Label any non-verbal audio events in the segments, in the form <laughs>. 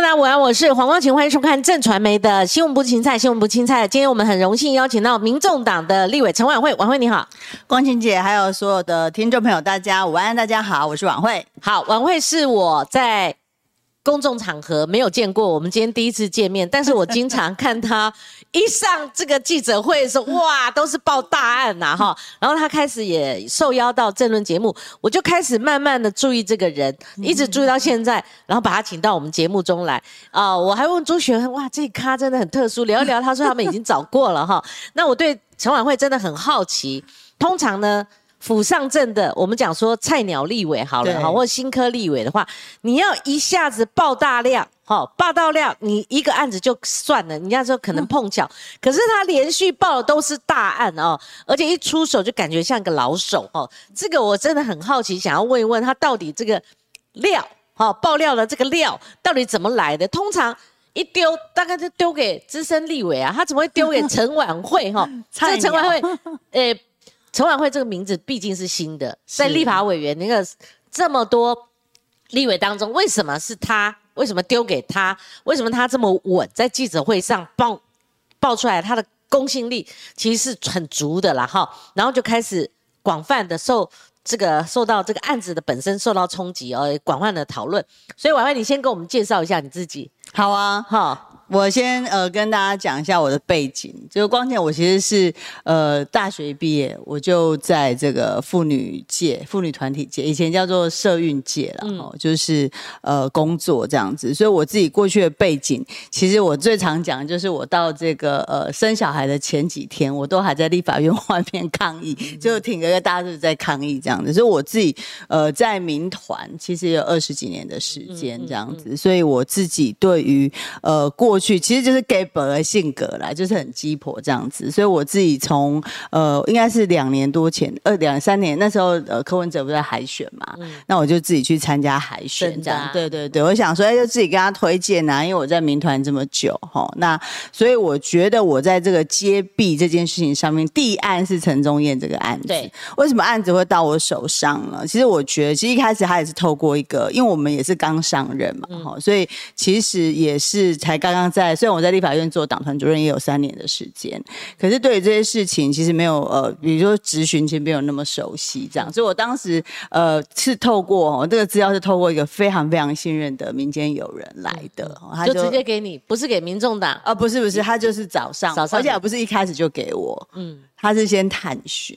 大家午安，我是黄光晴，欢迎收看正传媒的新闻不青菜，新闻不青菜。今天我们很荣幸邀请到民众党的立委陈婉慧，婉慧你好，光晴姐，还有所有的听众朋友，大家午安，大家好，我是婉慧。好，婉慧是我在。公众场合没有见过，我们今天第一次见面，但是我经常看他一上这个记者会的时候，哇，都是报大案呐，哈。<laughs> 然后他开始也受邀到政论节目，我就开始慢慢的注意这个人，一直注意到现在，然后把他请到我们节目中来啊。我还问朱璇，哇，这咖真的很特殊，聊一聊。他说他们已经找过了哈。那我对陈婉慧真的很好奇，通常呢？府上镇的，我们讲说菜鸟立委好了哈，或新科立委的话，你要一下子爆大量，哈，爆到量，你一个案子就算了，人家说可能碰巧，可是他连续爆的都是大案哦，而且一出手就感觉像个老手哦，这个我真的很好奇，想要问一问他到底这个料，哈，爆料的这个料到底怎么来的？通常一丢大概就丢给资深立委啊，他怎么会丢给陈婉慧哈？<laughs> 这陈婉慧，<laughs> 诶。陈婉慧这个名字毕竟是新的，在立法委员那个这么多立委当中，为什么是他？为什么丢给他？为什么他这么稳？在记者会上爆爆出来，他的公信力其实是很足的啦，哈。然后就开始广泛的受这个受到这个案子的本身受到冲击，而广泛的讨论。所以婉慧，你先给我们介绍一下你自己。好啊，哈。我先呃跟大家讲一下我的背景，就是光前我其实是呃大学毕业我就在这个妇女界、妇女团体界，以前叫做社运界了哦，就是呃工作这样子，所以我自己过去的背景，其实我最常讲就是我到这个呃生小孩的前几天，我都还在立法院外面抗议，就挺着个大字在抗议这样子，所以我自己呃在民团其实有二十几年的时间这样子，所以我自己对于呃过去其实就是 gay 本的性格啦，就是很鸡婆这样子，所以我自己从呃应该是两年多前，二两三年那时候呃柯文哲不在海选嘛，那我就自己去参加海选这样，对对对，我想说哎就自己跟他推荐啊，因为我在民团这么久哈，那所以我觉得我在这个揭弊这件事情上面，第一案是陈宗燕这个案子，对，为什么案子会到我手上呢？其实我觉得其实一开始他也是透过一个，因为我们也是刚上任嘛哈，所以其实也是才刚刚。在虽然我在立法院做党团主任也有三年的时间，可是对于这些事情其实没有呃，比如说咨询其实没有那么熟悉这样，所以我当时呃是透过这个资料是透过一个非常非常信任的民间友人来的，他就直接给你，不是给民众党啊，不是不是，他就是早上，早上，而且不是一开始就给我，嗯，他是先探询。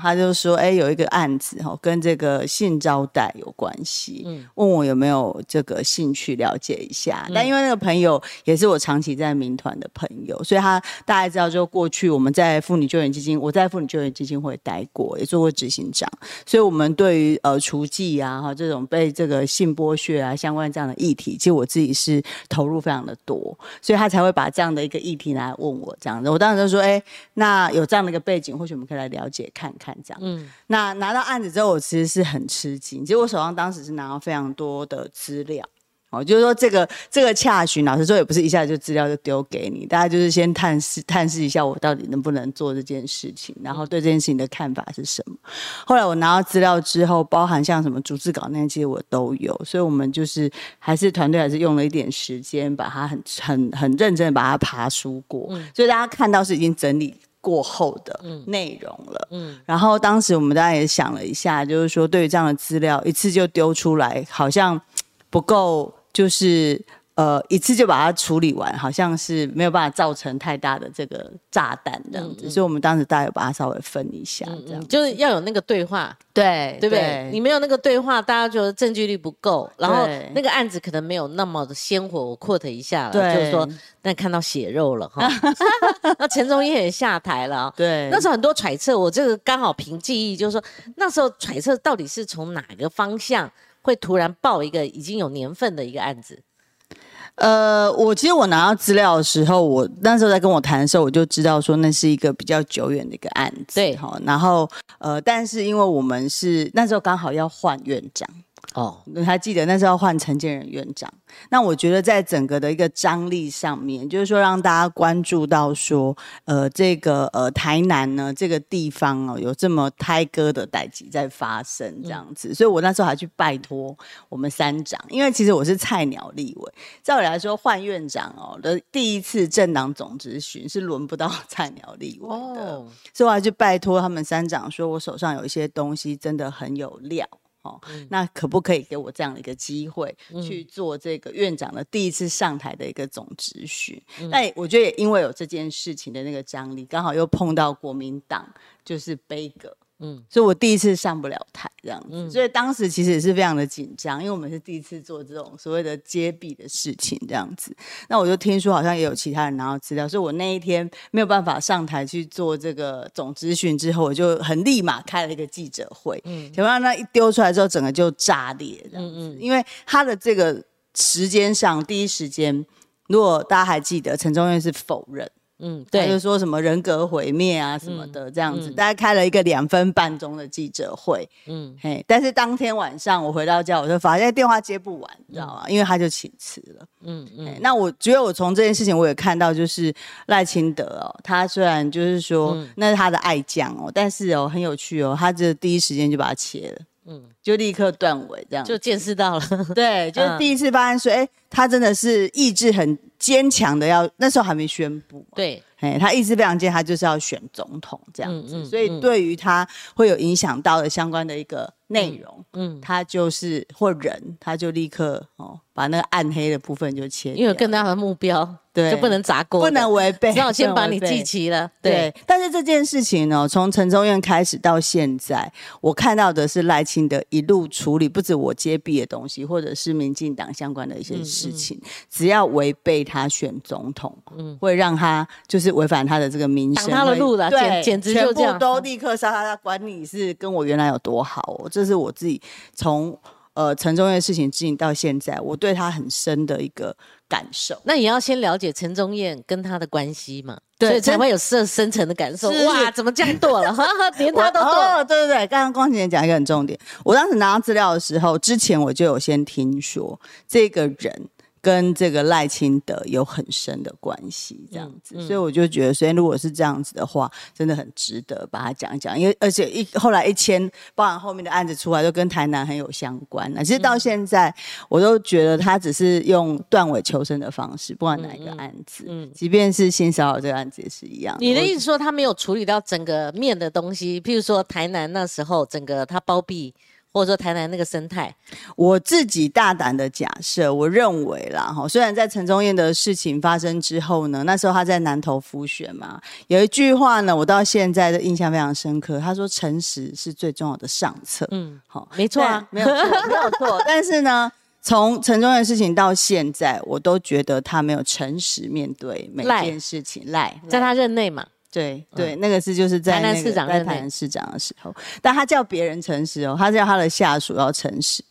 他就说：“哎，有一个案子哈，跟这个性招待有关系，嗯，问我有没有这个兴趣了解一下。但因为那个朋友也是我长期在民团的朋友，所以他大概知道，就过去我们在妇女救援基金，我在妇女救援基金会待过，也做过执行长，所以我们对于呃除妓啊哈这种被这个性剥削啊相关这样的议题，其实我自己是投入非常的多，所以他才会把这样的一个议题来问我这样子。我当时就说：哎，那有这样的一个背景，或许我们可以来了解看。”看这样，嗯，那拿到案子之后，我其实是很吃惊。其实我手上当时是拿到非常多的资料，哦，就是说这个这个洽询，老实说也不是一下就资料就丢给你，大家就是先探视探视一下我到底能不能做这件事情，然后对这件事情的看法是什么。后来我拿到资料之后，包含像什么逐字稿那些，其实我都有，所以我们就是还是团队还是用了一点时间，把它很很很认真的把它爬书过，所以大家看到是已经整理。过后的内容了，嗯，然后当时我们大家也想了一下，就是说对于这样的资料一次就丢出来，好像不够，就是。呃，一次就把它处理完，好像是没有办法造成太大的这个炸弹这样子，所以我们当时大概把它稍微分一下，这样就是要有那个对话，对对不对？你没有那个对话，大家觉得证据力不够，然后那个案子可能没有那么的鲜活。我 quote 一下，就是说，那看到血肉了哈，<laughs> 那陈忠燕也下台了，对，那时候很多揣测，我这个刚好凭记忆，就是说那时候揣测到底是从哪个方向会突然爆一个已经有年份的一个案子。呃，我其实我拿到资料的时候，我那时候在跟我谈的时候，我就知道说那是一个比较久远的一个案子，对哈。然后呃，但是因为我们是那时候刚好要换院长，哦，你还记得那时候换陈建仁院长？那我觉得在整个的一个张力上面，就是说让大家关注到说，呃，这个呃台南呢这个地方哦，有这么胎哥的代际在发生这样子，所以我那时候还去拜托我们三长，因为其实我是菜鸟立委，照理来说换院长哦的第一次政党总咨询是轮不到菜鸟立委的，所以我还去拜托他们三长，说我手上有一些东西真的很有料。那可不可以给我这样的一个机会去做这个院长的第一次上台的一个总质询？那我觉得也因为有这件事情的那个张力，刚好又碰到国民党就是悲歌。嗯，所以我第一次上不了台这样子，所以当时其实也是非常的紧张，因为我们是第一次做这种所谓的揭弊的事情这样子。那我就听说好像也有其他人拿到资料，所以我那一天没有办法上台去做这个总咨询之后，我就很立马开了一个记者会。嗯，结果那一丢出来之后，整个就炸裂这样子，因为他的这个时间上第一时间，如果大家还记得，陈中院是否认。嗯，对，就说什么人格毁灭啊什么的这样子，大概开了一个两分半钟的记者会，嗯，嘿，但是当天晚上我回到家，我就发现电话接不完，你知道吗？因为他就请辞了，嗯嗯。那我觉得我从这件事情我也看到，就是赖清德哦，他虽然就是说那是他的爱将哦，但是哦很有趣哦，他这第一时间就把它切了。嗯，就立刻断尾，这样就见识到了。对，<laughs> 就是第一次发现说，哎，他真的是意志很坚强的，要那时候还没宣布。对，哎，他意志非常坚，他就是要选总统这样子，所以对于他会有影响到的相关的一个内容，嗯，他就是或人，他就立刻哦。把那个暗黑的部分就切，因为更大的目标，对，就不能砸锅，不能违背，只好先把你记齐了。对，但是这件事情呢，从陈中院开始到现在，我看到的是赖清德一路处理，不止我接弊的东西，或者是民进党相关的一些事情，只要违背他选总统，嗯，会让他就是违反他的这个名声，挡他的路了，对，简直就这样，都立刻杀他，他管你是跟我原来有多好哦，这是我自己从。呃，陈忠燕事情至今到现在，我对他很深的一个感受。那你要先了解陈忠燕跟他的关系嘛，所以才会有深深层的感受。哇，怎么这样剁了？<laughs> 连他都剁。对对对，刚刚光姐讲一个很重点。我当时拿到资料的时候，之前我就有先听说这个人。跟这个赖清德有很深的关系，这样子，所以我就觉得，所以如果是这样子的话，真的很值得把它讲一讲。因为而且一后来一签，包含后面的案子出来，都跟台南很有相关。那其实到现在，我都觉得他只是用断尾求生的方式，不管哪一个案子，嗯，即便是性骚扰这个案子也是一样。你的意思说他没有处理到整个面的东西，譬如说台南那时候整个他包庇。或者说台南那个生态，我自己大胆的假设，我认为啦哈，虽然在陈忠燕的事情发生之后呢，那时候他在南投复选嘛，有一句话呢，我到现在的印象非常深刻，他说诚实是最重要的上策。嗯，好，没错啊，没有错，没有错。<laughs> 但是呢，从陈忠的事情到现在，我都觉得他没有诚实面对每件事情，赖在他任内嘛。对对，那个是就是在那个在台南市长的时候，但他叫别人诚实哦，他叫他的下属要诚实。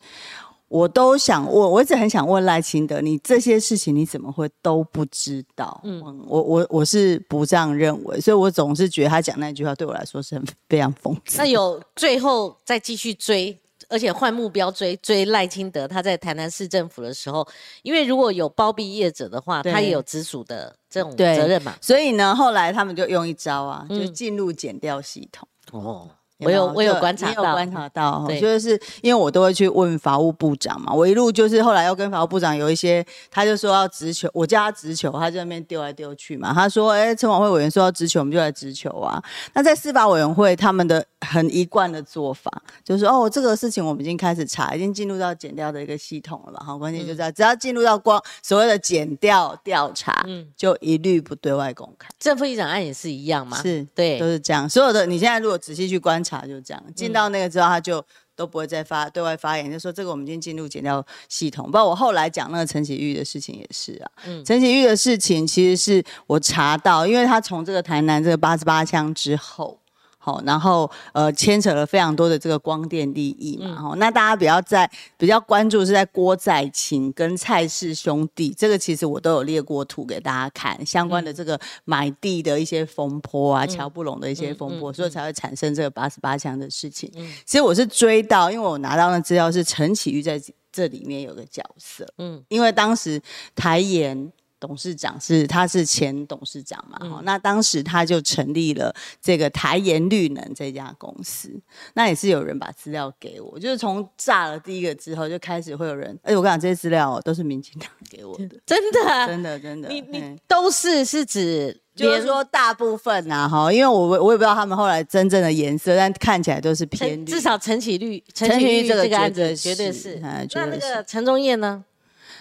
我都想问，我一直很想问赖清德，你这些事情你怎么会都不知道？嗯，我我我是不这样认为，所以我总是觉得他讲那句话对我来说是很非常讽刺。那有最后再继续追？而且换目标追追赖清德，他在台南市政府的时候，因为如果有包庇业者的话，他也有直属的这种责任嘛。所以呢，后来他们就用一招啊，就进入减掉系统。哦。我有我有观察到，有观察到，就是因为我都会去问法务部长嘛。我一路就是后来要跟法务部长有一些，他就说要直球，我叫他直球，他在那边丢来丢去嘛。他说：“哎，陈委会委员说要直球，我们就来直球啊。”那在司法委员会，他们的很一贯的做法就是哦，这个事情我们已经开始查，已经进入到减掉的一个系统了嘛。好，关键就在只要进入到光所谓的减掉调查，嗯，就一律不对外公开。正副议长案也是一样嘛？是对，都是这样。所有的你现在如果仔细去观。查就这样，进到那个之后，他就都不会再发对外发言，就说这个我们已经进入减掉系统。包括我后来讲那个陈启玉的事情也是啊，陈启玉的事情其实是我查到，因为他从这个台南这个八十八枪之后。好，然后呃牵扯了非常多的这个光电利益嘛，哈，那大家比较在比较关注是在郭在清跟蔡氏兄弟，这个其实我都有列过图给大家看，相关的这个买地的一些风波啊，乔不拢的一些风波，所以才会产生这个八十八枪的事情。其实我是追到，因为我拿到的资料是陈启玉在这里面有个角色，嗯，因为当时台研。董事长是他是前董事长嘛？哈，那当时他就成立了这个台盐绿能这家公司。那也是有人把资料给我，就是从炸了第一个之后就开始会有人。哎，我跟你讲，这些资料都是民进党给我的，真的，真的，真的。你你都是是指，就是说大部分呐，哈，因为我我也不知道他们后来真正的颜色，但看起来都是偏绿。至少陈启绿，陈启绿这个案子绝对是。那那个陈忠业呢？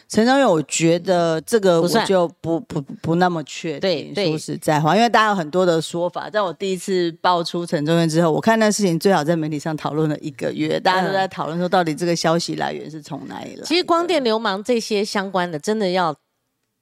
陈忠岳，我觉得这个我就不不不那么确定。说实在话，因为大家有很多的说法。在我第一次爆出陈忠岳之后，我看那事情最好在媒体上讨论了一个月，大家都在讨论说，到底这个消息来源是从哪里来？其实光电流氓这些相关的，真的要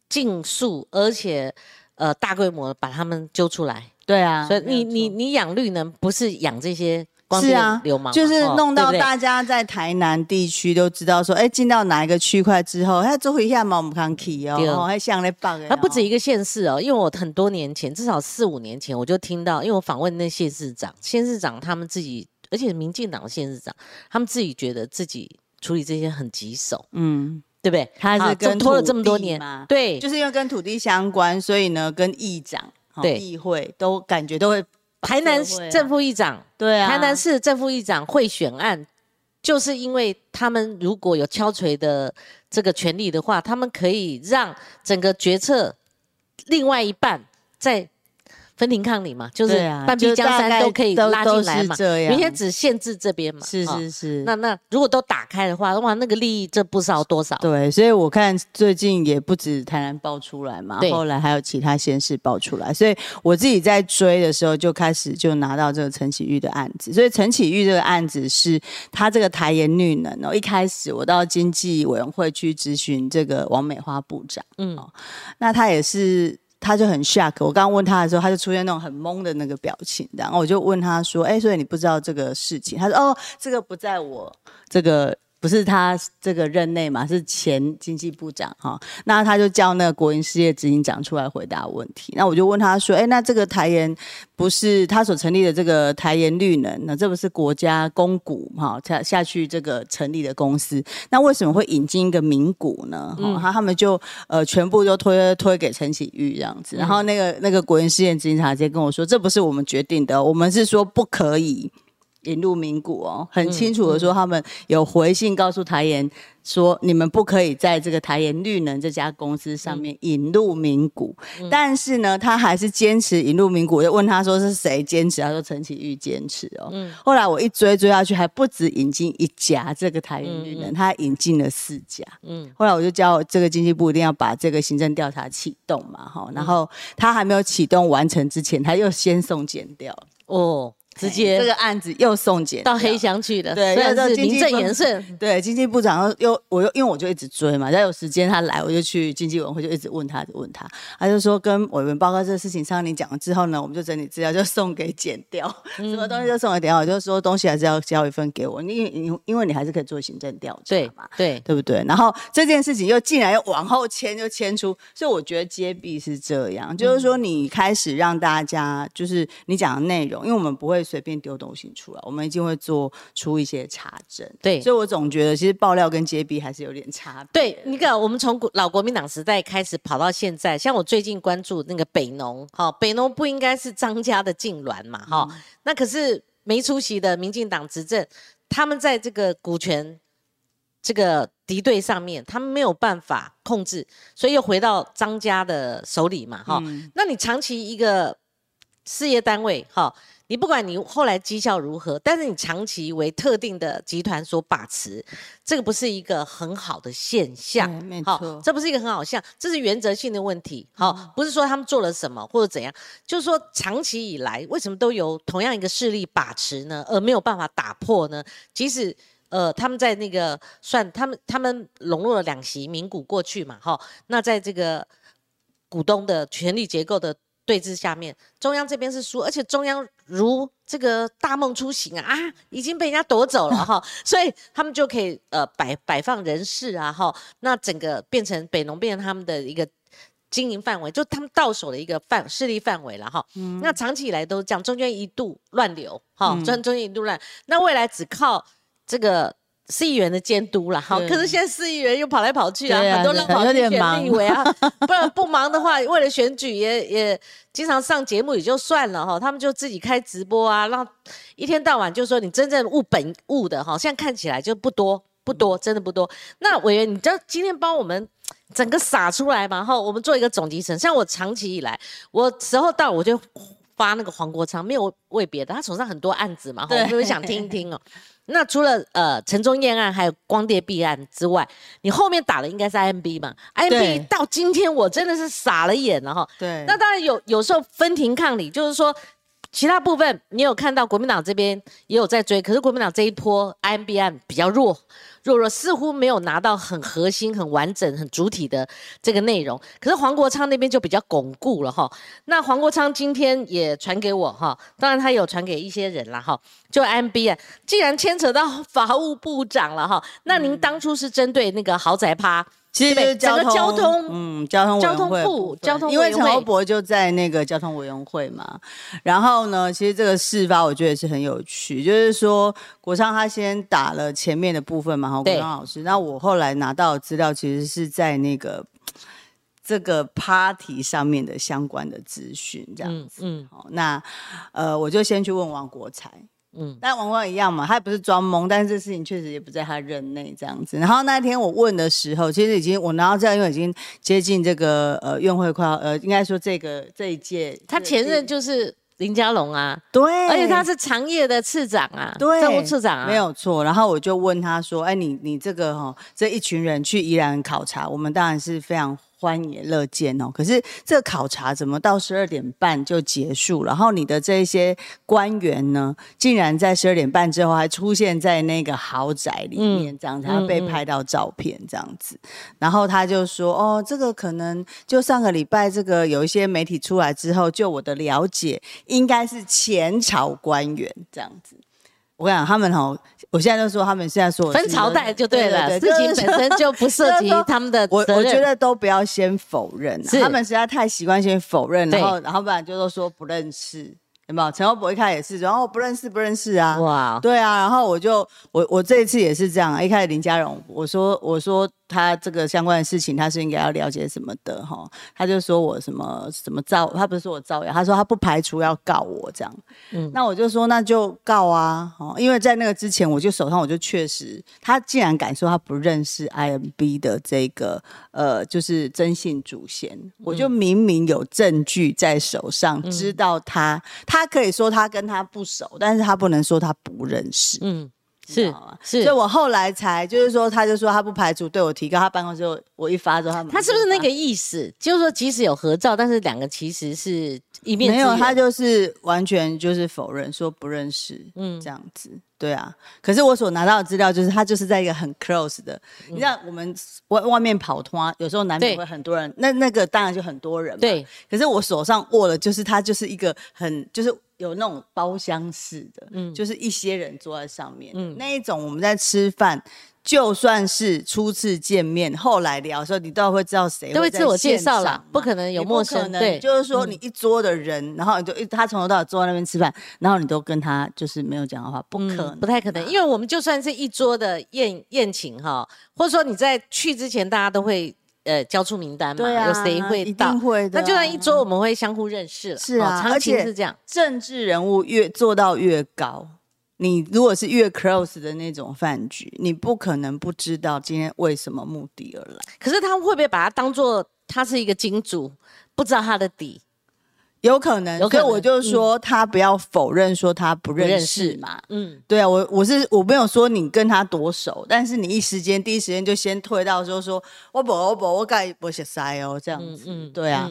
尽速，而且呃大规模把他们揪出来。对啊，所以你你你养绿能不是养这些。是啊，流氓就是弄到大家在台南地区都知道说，哎，进到哪一个区块之后，他做一下毛姆康 key 哦，还像那棒。他不止一个县市哦，因为我很多年前，至少四五年前，我就听到，因为我访问那县市长，县市长他们自己，而且民进党的县市长，他们自己觉得自己处理这些很棘手，嗯，对不对？他是跟拖了这么多年，对，就是因为跟土地相关，所以呢，跟议长、对议会都感觉都会。台南正副议长，对啊，台南市正副议长会选案，就是因为他们如果有敲锤的这个权利的话，他们可以让整个决策另外一半在。分庭抗礼嘛，就是半壁江山都可以拉进来嘛。明天只限制这边嘛。是是是。那那如果都打开的话，哇，那个利益这不知道多少。对，所以我看最近也不止台南爆出来嘛，后来还有其他县市爆出来，所以我自己在追的时候就开始就拿到这个陈启玉的案子。所以陈启玉这个案子是他这个台言绿能哦，一开始我到经济委员会去咨询这个王美花部长，嗯，那他也是。他就很 shock，我刚刚问他的时候，他就出现那种很懵的那个表情，然后我就问他说：“哎，所以你不知道这个事情？”他说：“哦，这个不在我这个。”不是他这个任内嘛，是前经济部长哈，那他就叫那个国营事业执行长出来回答问题。那我就问他说，哎，那这个台研不是他所成立的这个台研绿能，那这不是国家公股哈下下去这个成立的公司，那为什么会引进一个民股呢？哈，他他们就呃全部都推推给陈启玉这样子，然后那个那个国营事业执行长直接跟我说，这不是我们决定的，我们是说不可以。引入名股哦，很清楚的说，他们有回信告诉台研说，你们不可以在这个台研绿能这家公司上面引入名股。但是呢，他还是坚持引入名股。我就问他说是谁坚持？他说陈启玉坚持哦。后来我一追追下去，还不止引进一家这个台研绿能，他引进了四家。嗯，后来我就叫这个经济部一定要把这个行政调查启动嘛，哈。然后他还没有启动完成之前，他又先送检掉哦。直接这个案子又送检到黑箱去了，对，又是名正言顺。<laughs> 对，经济部长又我又因为我就一直追嘛，要有时间他来，我就去经济委员会就一直问他，就问他，他就说跟委员报告这个事情，上你讲了之后呢，我们就整理资料就送给检调，<laughs> 什么东西就送给检调，我就是说东西还是要交一份给我，你你因因为你还是可以做行政调查嘛，对对不对？然后这件事情又竟然又往后迁，又迁出，所以我觉得揭弊是这样，就是说你开始让大家就是你讲的内容，因为我们不会随便丢东西。出来，我们一定会做出一些查证。对，所以我总觉得其实爆料跟揭弊还是有点差。对，那个我们从老国民党时代开始跑到现在，像我最近关注那个北农，哈，北农不应该是张家的痉挛嘛，哈，那可是没出息的民进党执政，他们在这个股权这个敌对上面，他们没有办法控制，所以又回到张家的手里嘛，哈。那你长期一个事业单位，哈。你不管你后来绩效如何，但是你长期为特定的集团所把持，这个不是一个很好的现象。没错，这不是一个很好像，这是原则性的问题。好，不是说他们做了什么或者怎样，就是说长期以来为什么都由同样一个势力把持呢？而没有办法打破呢？即使呃他们在那个算他们他们笼络了两席名股过去嘛，哈，那在这个股东的权力结构的。对峙下面，中央这边是输，而且中央如这个大梦初醒啊，啊，已经被人家夺走了哈，<laughs> 所以他们就可以呃摆摆放人事啊哈，那整个变成北农变成他们的一个经营范围，就他们到手的一个范势力范围了哈。那长期以来都这样，中间一度乱流哈，中中间一度乱，那未来只靠这个。市议员的监督了，好，可是现在市议员又跑来跑去啊，很多人跑去选立委啊，<laughs> 不然不忙的话，为了选举也也经常上节目也就算了哈，他们就自己开直播啊，让一天到晚就说你真正务本务的哈，现在看起来就不多不多，真的不多。那委员，你知道今天帮我们整个撒出来嘛？哈，我们做一个总集成，像我长期以来，我时候到我就发那个黄国昌，没有为别的，他手上很多案子嘛，哈，我就想听一听哦。那除了呃陈忠燕案还有光碟弊案之外，你后面打的应该是 IMB 嘛？IMB 到今天我真的是傻了眼了哈。对。那当然有有时候分庭抗礼，就是说其他部分你有看到国民党这边也有在追，可是国民党这一波 IMBM 比较弱。弱弱似乎没有拿到很核心、很完整、很主体的这个内容，可是黄国昌那边就比较巩固了哈。那黄国昌今天也传给我哈，当然他有传给一些人了哈。就 MB 啊，既然牵扯到法务部长了哈，那您当初是针对那个豪宅趴？其实就是交通，嗯，交通交通部交通，因为陈欧博就在那个交通委员会嘛。然后呢，其实这个事发我觉得也是很有趣，就是说国昌他先打了前面的部分嘛，哈，国昌老师。那我后来拿到的资料，其实是在那个这个 party 上面的相关的资讯，这样子。嗯，好，那呃，我就先去问王国才。嗯，但王光一样嘛，他也不是装懵，但是这事情确实也不在他任内这样子。然后那天我问的时候，其实已经我拿到这样，因为已经接近这个呃院会快要呃，应该说这个这一届，他前任就是林佳龙啊，对，而且他是长业的次长啊，对，政务次长啊，没有错。然后我就问他说，哎，你你这个哈这一群人去宜兰考察，我们当然是非常。欢迎乐见哦，可是这个考察怎么到十二点半就结束？然后你的这些官员呢，竟然在十二点半之后还出现在那个豪宅里面，这样才被拍到照片这样子。然后他就说：“哦，这个可能就上个礼拜这个有一些媒体出来之后，就我的了解，应该是前朝官员这样子。”我跟你讲，他们哈，我现在就说他们现在说分朝代就对了，事情本身就不涉及 <laughs> 他们的我我觉得都不要先否认，他们实在太习惯先否认，然后然后不然就都说不认识。有没有？陈欧博一开始也是，然后不认识不认识啊？哇，对啊，然后我就我我这一次也是这样，一开始林嘉荣，我说我说他这个相关的事情，他是应该要了解什么的哈？他就说我什么什么造，他不是说我造谣，他说他不排除要告我这样。嗯，那我就说那就告啊，哦，因为在那个之前，我就手上我就确实，他既然敢说他不认识 IMB 的这个呃，就是征信主线，我就明明有证据在手上，知道他。他可以说他跟他不熟，但是他不能说他不认识。嗯，是是，所以我后来才就是说，他就说他不排除对我提高。他办公室我一发之后，他他是不是那个意思？就是说，即使有合照，但是两个其实是一面没有，他就是完全就是否认，说不认识。嗯，这样子。对啊，可是我所拿到的资料就是他就是在一个很 close 的，你知道我们外外面跑通，有时候难免会很多人，那那个当然就很多人。对，可是我手上握的就是他就是一个很就是有那种包厢式的，嗯，就是一些人坐在上面，嗯，那一种我们在吃饭。就算是初次见面，后来聊的时候，你都会知道谁都会自我介绍了，不可能有陌生。对，就是说你一桌的人，然后你就一他从头到尾坐在那边吃饭，然后你都跟他就是没有讲的话，不可能，不太可能。因为我们就算是一桌的宴宴请哈，或者说你在去之前，大家都会呃交出名单嘛，有谁会到？那就算一桌，我们会相互认识了。是啊，而且是这样，政治人物越做到越高。你如果是越 close 的那种饭局，你不可能不知道今天为什么目的而来。可是他会不会把它当做他是一个金主，不知道他的底？有可能。所以我就说他不要否认说他不认识嘛。嗯，对啊，我我是我没有说你跟他多熟，但是你一时间第一时间就先退到说说我不我不我该不写塞哦这样子。嗯，对啊。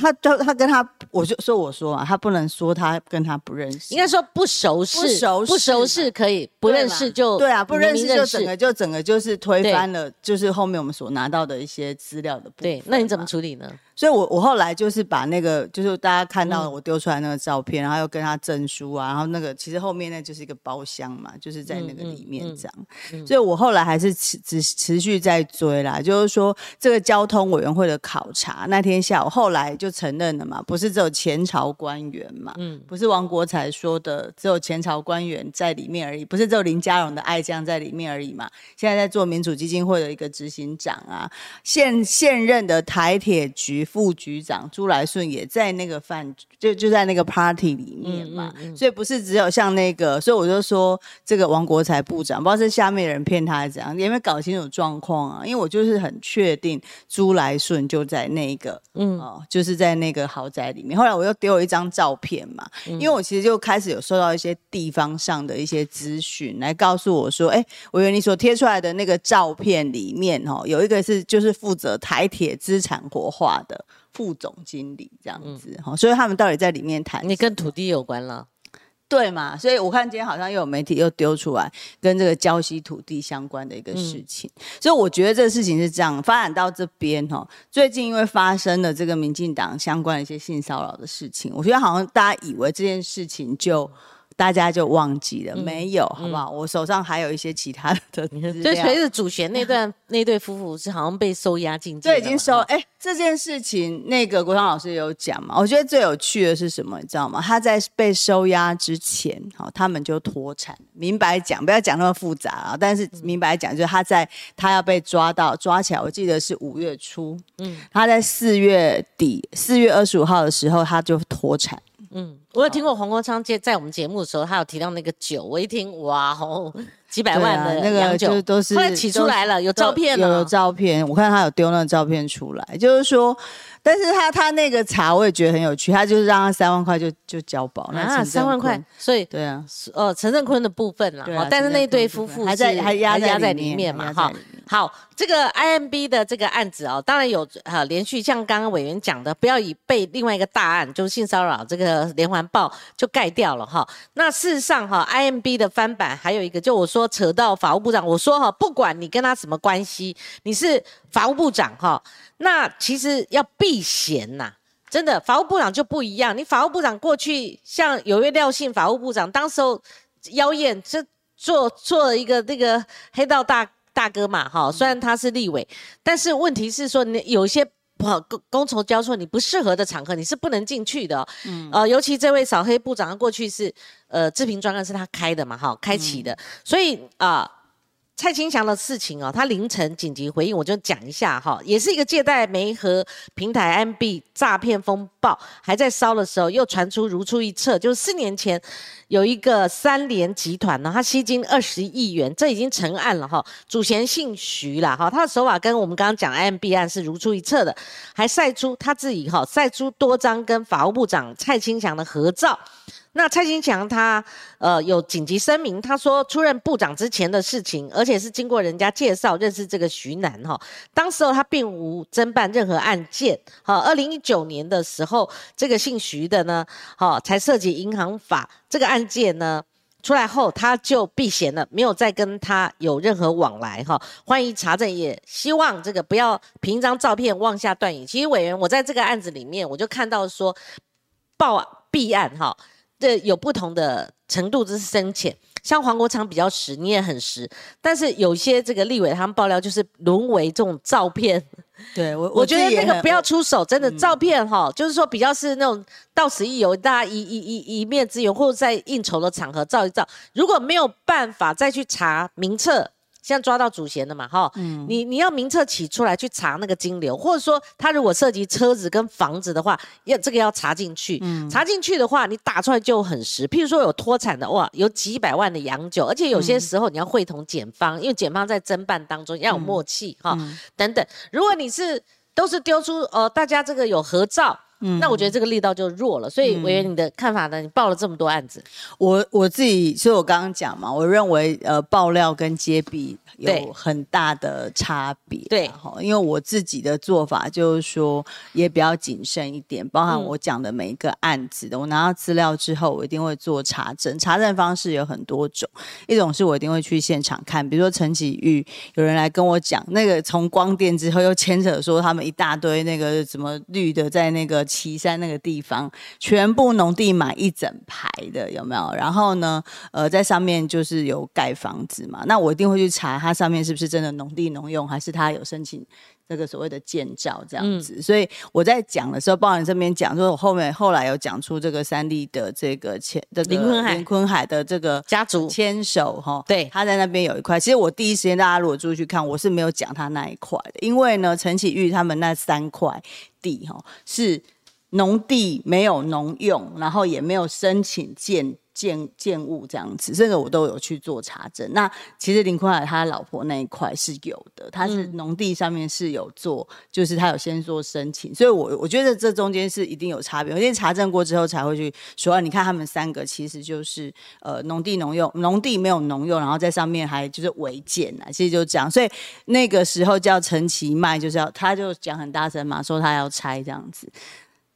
他他他跟他，我就说我说啊，他不能说他跟他不认识，应该说不熟识，不熟不熟识可以，不认识就对啊，不认识就整个就整个就是推翻了，就是后面我们所拿到的一些资料的部分。对，那你怎么处理呢？所以我我后来就是把那个就是大家看到我丢出来那个照片，然后又跟他证书啊，然后那个其实后面那就是一个包厢嘛，就是在那个里面这样。所以我后来还是持持持续在追啦，就是说这个交通委员会的考察那天下午，后来就承认了嘛，不是只有前朝官员嘛，嗯，不是王国才说的只有前朝官员在里面而已，不是只有林佳荣的爱将在里面而已嘛。现在在做民主基金会的一个执行长啊，现现任的台铁局。副局长朱来顺也在那个饭，就就在那个 party 里面嘛，所以不是只有像那个，所以我就说这个王国才部长，不知道是下面人骗他还是怎样，有没有搞清楚状况啊？因为我就是很确定朱来顺就在那个，嗯哦，就是在那个豪宅里面。后来我又丢了一张照片嘛，因为我其实就开始有收到一些地方上的一些资讯，来告诉我说，哎，我以为你所贴出来的那个照片里面，哦，有一个是就是负责台铁资产活化的。副总经理这样子哈，所以他们到底在里面谈？你跟土地有关了，对嘛？所以我看今天好像又有媒体又丢出来跟这个胶西土地相关的一个事情，所以我觉得这个事情是这样发展到这边哈。最近因为发生了这个民进党相关的一些性骚扰的事情，我觉得好像大家以为这件事情就。大家就忘记了没有，好不好？我手上还有一些其他的。所 <laughs> 以随着主旋那段那对夫妇是好像被收押进这已经收。哎，这件事情那个国昌老师有讲嘛？我觉得最有趣的是什么？你知道吗？他在被收押之前，好，他们就脱产。明白讲，不要讲那么复杂啊。但是明白讲，就是他在他要被抓到抓起来，我记得是五月初。嗯，他在四月底，四月二十五号的时候，他就脱产。嗯，我有听过黄国昌在在我们节目的时候，他有提到那个酒，我一听哇哦，<laughs> 几百万的那个酒都是后来起出来了，有照片有照片，我看他有丢那个照片出来，就是说。但是他他那个茶我也觉得很有趣，他就是让他三万块就就交保，那三万块，所以对啊，呃，陈振坤的部分了，但是那对夫妇还在还压压在里面嘛，哈，好，这个 IMB 的这个案子哦，当然有哈连续像刚刚委员讲的，不要以被另外一个大案就是性骚扰这个连环报就盖掉了哈。那事实上哈，IMB 的翻版还有一个，就我说扯到法务部长，我说哈，不管你跟他什么关系，你是法务部长哈。那其实要避嫌呐，真的，法务部长就不一样。你法务部长过去像有位廖姓法务部长，当时候妖艳这做做了一个那个黑道大大哥嘛，哈，虽然他是立委，但是问题是说你有一些工工酬交错，你不适合的场合你是不能进去的。嗯，呃，尤其这位扫黑部长他过去是呃志平专案是他开的嘛，哈，开启的，所以啊。蔡清祥的事情哦，他凌晨紧急回应，我就讲一下哈，也是一个借贷媒和平台 MB 诈骗风暴还在烧的时候，又传出如出一辙，就是四年前有一个三联集团呢，他吸金二十亿元，这已经成案了哈，主嫌姓徐了哈，他的手法跟我们刚刚讲 MB 案是如出一辙的，还晒出他自己哈，晒出多张跟法务部长蔡清祥的合照。那蔡金强他呃有紧急声明，他说出任部长之前的事情，而且是经过人家介绍认识这个徐楠哈，当时候他并无侦办任何案件，好，二零一九年的时候，这个姓徐的呢，好才涉及银行法这个案件呢出来后，他就避嫌了，没有再跟他有任何往来哈，欢迎查证，也希望这个不要凭一张照片妄下断言。其实委员，我在这个案子里面，我就看到说报弊案哈。这有不同的程度，这是深浅。像黄国昌比较实，你也很实。但是有些这个立委他们爆料，就是沦为这种照片。对我，我 <laughs> 觉得那个不要出手，真的照片哈，就是说比较是那种到此一游，大家一一一一面之缘，或者在应酬的场合照一照。如果没有办法再去查名册。现在抓到主嫌了嘛？哈，你你要名册起出来去查那个金流，或者说他如果涉及车子跟房子的话，要这个要查进去。查进去的话，你打出来就很实。譬如说有脱产的哇，有几百万的洋酒，而且有些时候你要会同检方，因为检方在侦办当中要有默契哈，等等。如果你是都是丢出呃，大家这个有合照。那我觉得这个力道就弱了。所以委员，你的看法呢？你报了这么多案子，我我自己，所以我刚刚讲嘛，我认为呃爆料跟揭弊有很大的差别。对，哈，因为我自己的做法就是说也比较谨慎一点，包含我讲的每一个案子的，我拿到资料之后，我一定会做查证。查证方式有很多种，一种是我一定会去现场看，比如说陈启玉，有人来跟我讲那个从光电之后又牵扯说他们一大堆那个什么绿的，在那个岐山那个地方，全部农地买一整排的，有没有？然后呢，呃，在上面就是有盖房子嘛，那我一定会去查它上面是不是真的农地农用，还是它有申请。那个所谓的建造这样子，所以我在讲的时候，包含这边讲说，我后面后来有讲出这个三立的这个牵这个林坤海林坤海的这个家族牵手哈，对，他在那边有一块。其实我第一时间大家如果注意去看，我是没有讲他那一块的，因为呢，陈启玉他们那三块地哈是农地没有农用，然后也没有申请建。建建物这样子，这个我都有去做查证。那其实林坤海他老婆那一块是有的，他是农地上面是有做，就是他有先做申请，所以我我觉得这中间是一定有差别。因为查证过之后才会去说，你看他们三个其实就是呃农地农用，农地没有农用，然后在上面还就是违建啊，其实就这样。所以那个时候叫陈其迈，就是要他就讲很大声嘛，说他要拆这样子。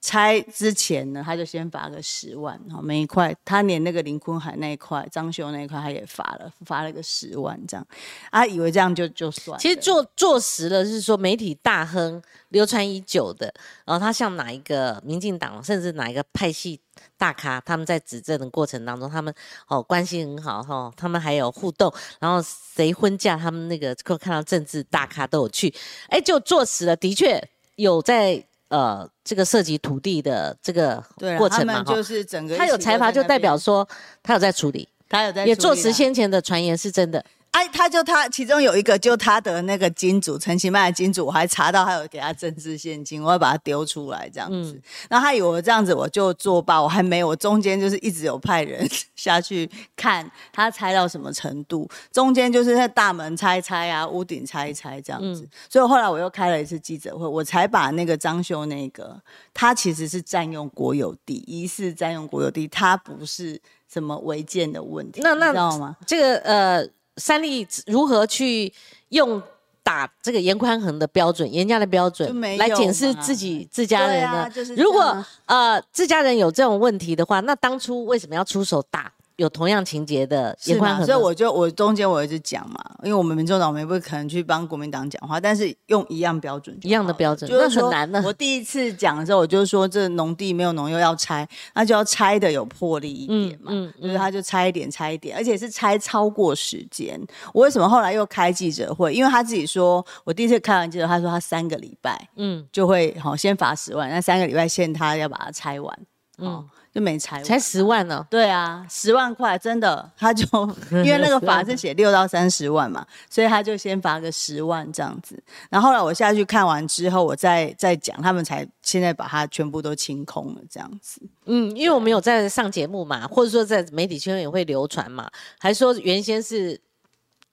拆之前呢，他就先罚个十万，哈，每一块，他连那个林坤海那一块、张秀那一块，他也罚了，罚了个十万，这样，他以为这样就就算。其实做做实了，是说媒体大亨流传已久的，然后他像哪一个民进党，甚至哪一个派系大咖，他们在执政的过程当中，他们哦关系很好哈，他们还有互动，然后谁婚嫁，他们那个看到政治大咖都有去，哎，就做实了，的确有在。呃，这个涉及土地的这个过程嘛，就是整个他有财阀，就代表说他有在处理，他有在也坐实先前的传言是真的。哎，他就他其中有一个，就他的那个金主陈其迈的金主，我还查到他有给他政治现金，我要把他丢出来这样子。然后他以为这样子我就作罢，我还没有，我中间就是一直有派人下去看他拆到什么程度，中间就是在大门拆拆啊，屋顶拆一拆这样子。所以后来我又开了一次记者会，我才把那个张修那个，他其实是占用国有地，疑似占用国有地，他不是什么违建的问题，那那知道吗？这个呃。三立如何去用打这个严宽恒的标准、严家的标准来检视自己自家人呢？如果呃自家人有这种问题的话，那当初为什么要出手打？有同样情节的严宽恒，所以我就我中间我一直讲嘛，因为我们民众党没不可能去帮国民党讲话，但是用一样标准，一样的标准，那很难的。我第一次讲的时候，我就说这农地没有农药要拆，那就要拆的有魄力一点嘛，就是他就拆一点拆一点，而且是拆超过时间。我为什么后来又开记者会？因为他自己说，我第一次开完记者，他说他三个礼拜，嗯，就会好先罚十万，那三个礼拜限他要把它拆完，嗯。就没拆，才十万呢？对啊，十万块，真的，<laughs> 他就 <laughs> 因为那个法是写六到三十万嘛，所以他就先罚个十万这样子。然后后来我下去看完之后，我再再讲，他们才现在把它全部都清空了这样子。嗯，因为我们有在上节目嘛，或者说在媒体圈也会流传嘛，还说原先是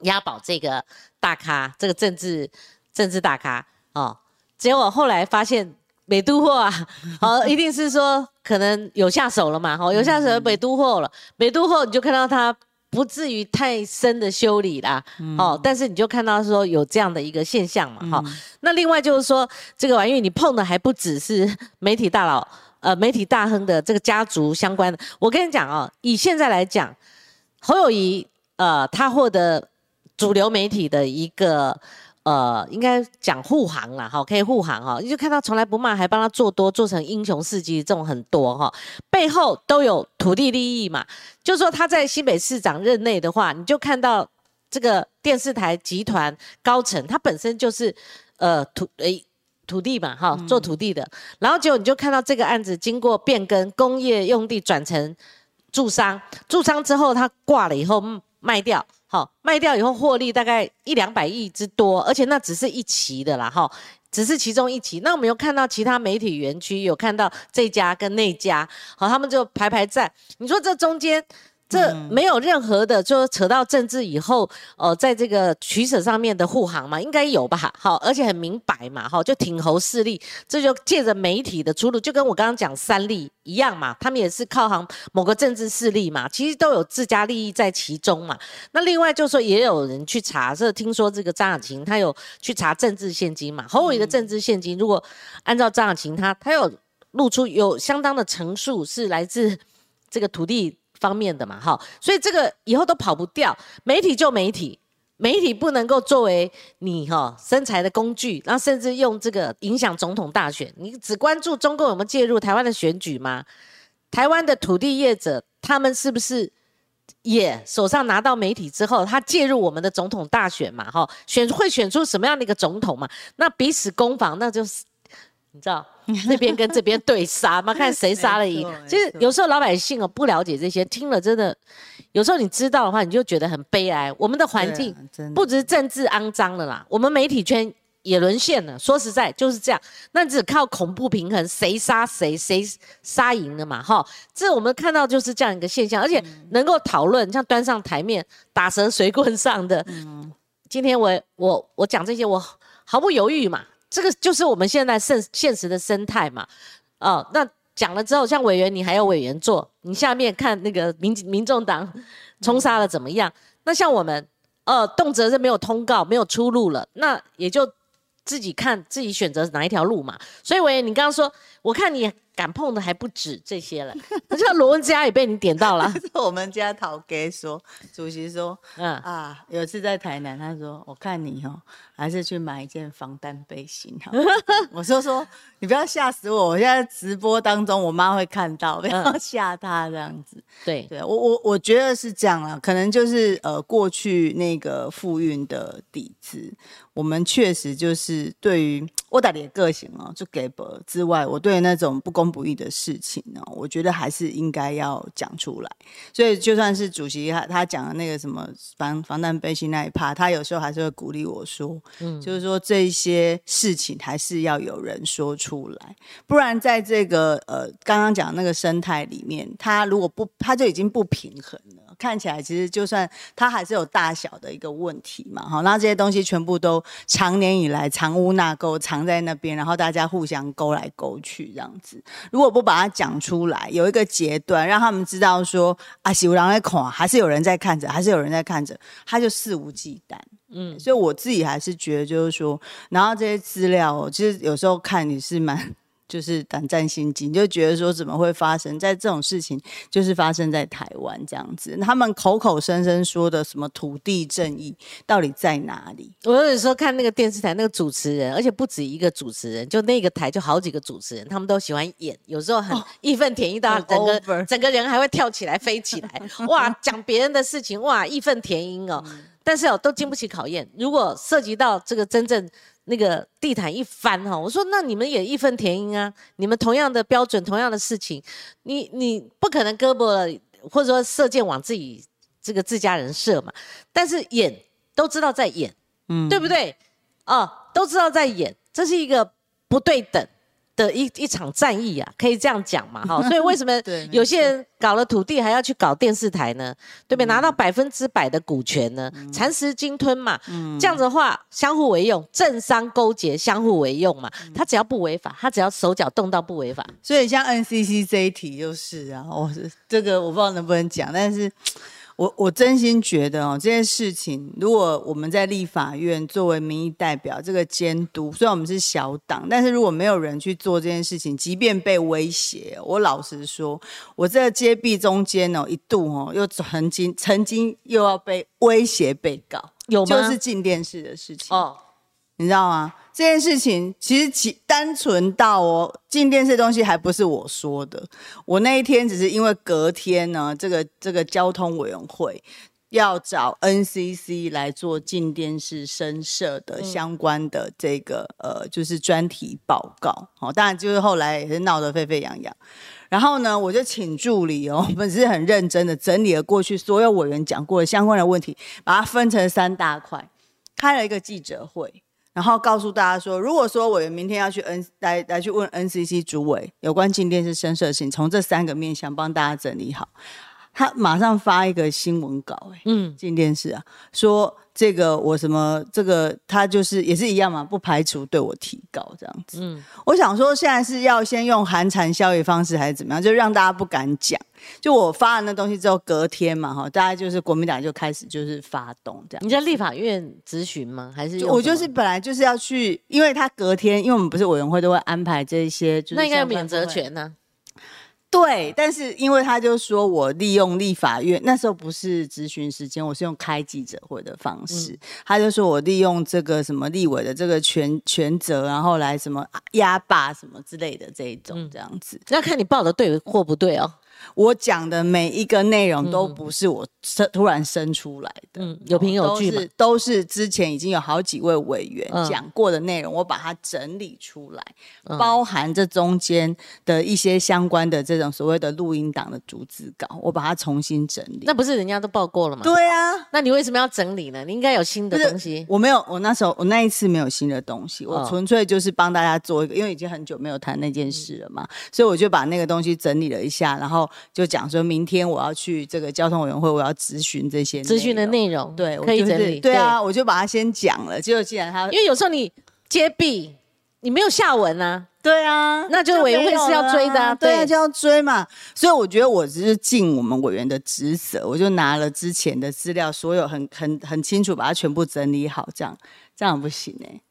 押宝这个大咖，这个政治政治大咖哦，结果后来发现。美都货啊，<laughs> 好，一定是说可能有下手了嘛，好，有下手美都货了，美都货你就看到它不至于太深的修理啦，哦，但是你就看到说有这样的一个现象嘛，哈，那另外就是说这个玩意你碰的还不只是 <laughs> 媒体大佬，呃，媒体大亨的这个家族相关的，我跟你讲哦，以现在来讲，侯友谊呃，他获得主流媒体的一个。呃，应该讲护航啦哈，可以护航哈。你就看到从来不骂，还帮他做多，做成英雄事迹，这种很多哈。背后都有土地利益嘛。就说他在新北市长任内的话，你就看到这个电视台集团高层，他本身就是呃土诶土地嘛哈，做土地的。然后结果你就看到这个案子经过变更，工业用地转成住商，住商之后他挂了以后卖掉。好，卖掉以后获利大概一两百亿之多，而且那只是一期的啦，哈，只是其中一期。那我们有看到其他媒体园区有看到这家跟那家，好，他们就排排站。你说这中间这没有任何的，就扯到政治以后，呃，在这个取舍上面的护航嘛，应该有吧？好，而且很明白嘛，哈，就挺侯势力，这就借着媒体的出路，就跟我刚刚讲三立一样嘛，他们也是靠行某个政治势力嘛，其实都有自家利益在其中嘛。那另外就说也有人去查，这听说这个张雅琴他有去查政治现金嘛，侯伟的政治现金，如果按照张雅琴他他有露出有相当的陈述是来自这个土地。方面的嘛，哈，所以这个以后都跑不掉。媒体就媒体，媒体不能够作为你哈生财的工具，然后甚至用这个影响总统大选。你只关注中共有没有介入台湾的选举吗？台湾的土地业者，他们是不是也手上拿到媒体之后，他介入我们的总统大选嘛？哈，选会选出什么样的一个总统嘛？那彼此攻防，那就是你知道。<laughs> 那边跟这边对杀嘛，看谁杀了赢。其实有时候老百姓哦不了解这些，听了真的，有时候你知道的话，你就觉得很悲哀。我们的环境不只是政治肮脏了啦，我们媒体圈也沦陷了。说实在就是这样，那只靠恐怖平衡，谁杀谁，谁杀赢了嘛？哈，这我们看到就是这样一个现象，而且能够讨论，像端上台面打蛇随棍上的。今天我我我讲这些，我毫不犹豫嘛。这个就是我们现在现现实的生态嘛，哦，那讲了之后，像委员你还有委员做，你下面看那个民民众党冲杀了怎么样？那像我们，呃，动辄是没有通告，没有出路了，那也就自己看自己选择哪一条路嘛。所以委员，你刚刚说，我看你。敢碰的还不止这些了，<laughs> 那像罗文家也被你点到了。<laughs> 我们家陶给说，主席说，嗯啊，有次在台南，他说，我看你哦，还是去买一件防弹背心好。<laughs> 我说说，你不要吓死我，我现在直播当中，我妈会看到，不要吓她这样子。对对，我我我觉得是这样啊，可能就是呃，过去那个复运的底子，我们确实就是对于我打的个性哦，就给不之外，我对那种不公。公不义的事情呢，我觉得还是应该要讲出来。所以就算是主席他他讲的那个什么防防弹背心那一趴，他有时候还是会鼓励我说，嗯，就是说这些事情还是要有人说出出来，不然在这个呃刚刚讲那个生态里面，它如果不它就已经不平衡了。看起来其实就算它还是有大小的一个问题嘛，好，那这些东西全部都长年以来藏污纳垢，藏在那边，然后大家互相勾来勾去这样子。如果不把它讲出来，有一个阶段让他们知道说啊，喜无郎在看，还是有人在看着，还是有人在看着，他就肆无忌惮。嗯，所以我自己还是觉得就是说，然后这些资料，其实有时候看你是蛮。就是胆战心惊，就觉得说怎么会发生在这种事情，就是发生在台湾这样子。他们口口声声说的什么土地正义，到底在哪里？我有时候看那个电视台那个主持人，而且不止一个主持人，就那个台就好几个主持人，他们都喜欢演，有时候很义愤填膺到整个整个人还会跳起来飞起来，<laughs> 哇，讲别人的事情，哇，义愤填膺哦。但是哦，都经不起考验。如果涉及到这个真正。那个地毯一翻哈，我说那你们也义愤填膺啊，你们同样的标准，同样的事情，你你不可能胳膊或者说射箭往自己这个自家人射嘛，但是演都知道在演，嗯，对不对？哦，都知道在演，这是一个不对等。的一一场战役啊，可以这样讲嘛？哈，<laughs> 所以为什么有些人搞了土地还要去搞电视台呢？对不对？拿到百分之百的股权呢？蚕食鲸吞嘛？这样子的话，相互为用，政商勾结，相互为用嘛？他只要不违法，他只要手脚动到不违法。所以像 NCC 这一题就是啊，我这个我不知道能不能讲，但是。我我真心觉得哦，这件事情，如果我们在立法院作为民意代表，这个监督，虽然我们是小党，但是如果没有人去做这件事情，即便被威胁，我老实说，我这个街壁中间哦，一度哦，又曾经曾经又要被威胁被告，有吗？就是进电视的事情哦，你知道吗？这件事情其实其单纯到哦，进电视东西还不是我说的。我那一天只是因为隔天呢，这个这个交通委员会要找 NCC 来做进电视声社的相关的这个呃，就是专题报告。好，当然就是后来也是闹得沸沸扬扬。然后呢，我就请助理哦，我们是很认真的整理了过去所有委员讲过的相关的问题，把它分成三大块，开了一个记者会。然后告诉大家说，如果说委员明天要去 N 来来去问 NCC 主委有关进电是深色性，从这三个面向帮大家整理好。他马上发一个新闻稿，哎，嗯，进电视啊，说这个我什么这个他就是也是一样嘛，不排除对我提高这样子。嗯，我想说现在是要先用寒蝉效应方式还是怎么样，就让大家不敢讲。就我发了那东西之后，隔天嘛，哈，大家就是国民党就开始就是发动这样。你在立法院咨询吗？还是我就是本来就是要去，因为他隔天，因为我们不是委员会都会安排这些，那应该有免责权呢。对，但是因为他就说我利用立法院那时候不是咨询时间，我是用开记者会的方式，他就说我利用这个什么立委的这个权权责，然后来什么压霸什么之类的这一种这样子，那看你报的对或不对哦。我讲的每一个内容都不是我生突然生出来的，嗯，有凭有据嘛，都是之前已经有好几位委员讲过的内容，我把它整理出来，包含这中间的一些相关的这种所谓的录音档的逐字稿，我把它重新整理。那不是人家都报过了吗？对啊，那你为什么要整理呢？你应该有新的东西。我没有，我那时候我那一次没有新的东西，我纯粹就是帮大家做一个，因为已经很久没有谈那件事了嘛，所以我就把那个东西整理了一下，然后。就讲说明天我要去这个交通委员会，我要咨询这些咨询的内容，对，可以整理。对啊，我就把它先讲了。结果既然他，因为有时候你揭弊，你没有下文啊，对啊，那就委员会是要追的，对啊，就要追嘛。所以我觉得我只是尽我们委员的职责，我就拿了之前的资料，所有很很很清楚，把它全部整理好，这样这样不行哎。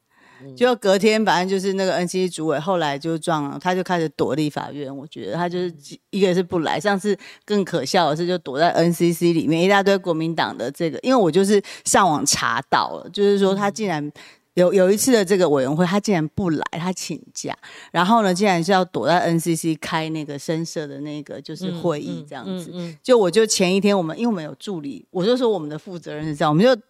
就隔天，反正就是那个 NCC 主委，后来就撞了，他就开始躲立法院。我觉得他就是一个是不来，上次更可笑的是就躲在 NCC 里面，一大堆国民党的这个，因为我就是上网查到了，就是说他竟然有有一次的这个委员会，他竟然不来，他请假，然后呢，竟然是要躲在 NCC 开那个深色的那个就是会议这样子。就我就前一天我们因为我们有助理，我就说我们的负责人是这样，我们就。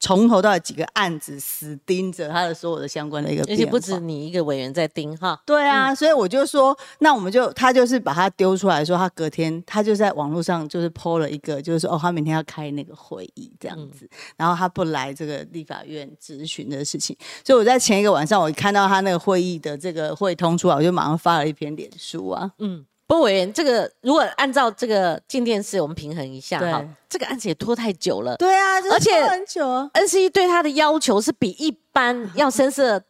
从头到几个案子死盯着他的所有的相关的一个，而且不止你一个委员在盯哈。对啊，所以我就说，那我们就他就是把他丢出来说，他隔天他就在网络上就是 PO 了一个，就是说哦，他明天要开那个会议这样子，然后他不来这个立法院咨询的事情。所以我在前一个晚上，我看到他那个会议的这个会通出来，我就马上发了一篇脸书啊，嗯。不过委员，这个如果按照这个进电视，我们平衡一下哈，这个案子也拖太久了。对啊，而且很久。N C 对他的要求是比一般要深色